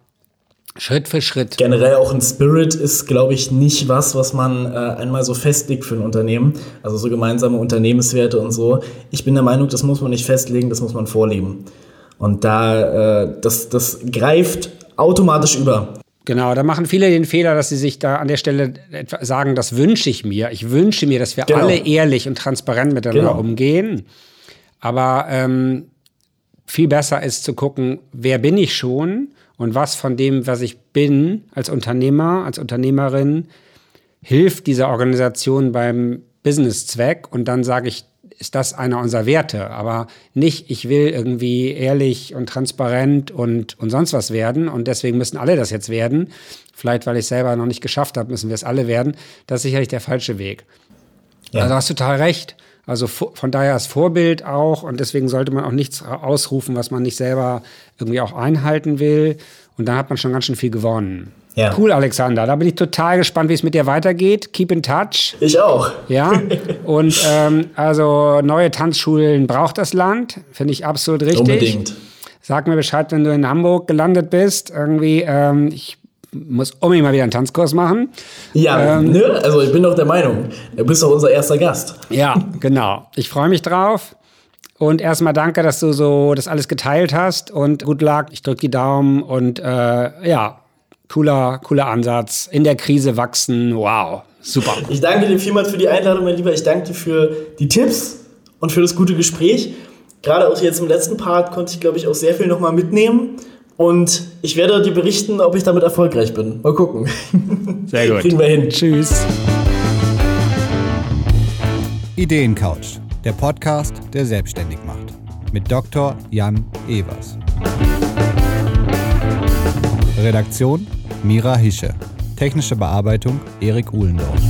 Schritt für Schritt. Generell auch ein Spirit ist, glaube ich, nicht was, was man äh, einmal so festlegt für ein Unternehmen. Also so gemeinsame Unternehmenswerte und so. Ich bin der Meinung, das muss man nicht festlegen, das muss man vorleben. Und da, äh, das, das greift automatisch über. Genau, da machen viele den Fehler, dass sie sich da an der Stelle sagen, das wünsche ich mir. Ich wünsche mir, dass wir genau. alle ehrlich und transparent miteinander genau. umgehen. Aber ähm, viel besser ist zu gucken, wer bin ich schon und was von dem, was ich bin als Unternehmer, als Unternehmerin, hilft dieser Organisation beim Businesszweck und dann sage ich, ist das einer unserer Werte, aber nicht, ich will irgendwie ehrlich und transparent und, und sonst was werden und deswegen müssen alle das jetzt werden. Vielleicht, weil ich selber noch nicht geschafft habe, müssen wir es alle werden. Das ist sicherlich der falsche Weg. Ja. Also hast du total recht. Also von daher ist Vorbild auch und deswegen sollte man auch nichts ausrufen, was man nicht selber irgendwie auch einhalten will. Und dann hat man schon ganz schön viel gewonnen. Ja. Cool, Alexander. Da bin ich total gespannt, wie es mit dir weitergeht. Keep in touch. Ich auch. Ja. <laughs> Und ähm, also neue Tanzschulen braucht das Land. Finde ich absolut richtig. Unbedingt. Sag mir Bescheid, wenn du in Hamburg gelandet bist. Irgendwie, ähm, ich muss unbedingt mal wieder einen Tanzkurs machen. Ja, ähm, ne? also ich bin doch der Meinung, du bist doch unser erster Gast. Ja, genau. Ich freue mich drauf. Und erstmal danke, dass du so das alles geteilt hast und gut Luck. Ich drücke die Daumen und äh, ja, cooler, cooler Ansatz. In der Krise wachsen. Wow, super. Ich danke dir vielmals für die Einladung, mein Lieber. Ich danke dir für die Tipps und für das gute Gespräch. Gerade auch jetzt im letzten Part konnte ich, glaube ich, auch sehr viel nochmal mitnehmen. Und ich werde dir berichten, ob ich damit erfolgreich bin. Mal gucken. Sehr gut. Kriegen wir hin. Tschüss. Ideencouch, der Podcast, der selbstständig macht. Mit Dr. Jan Evers. Redaktion Mira Hische. Technische Bearbeitung Erik Uhlendorf.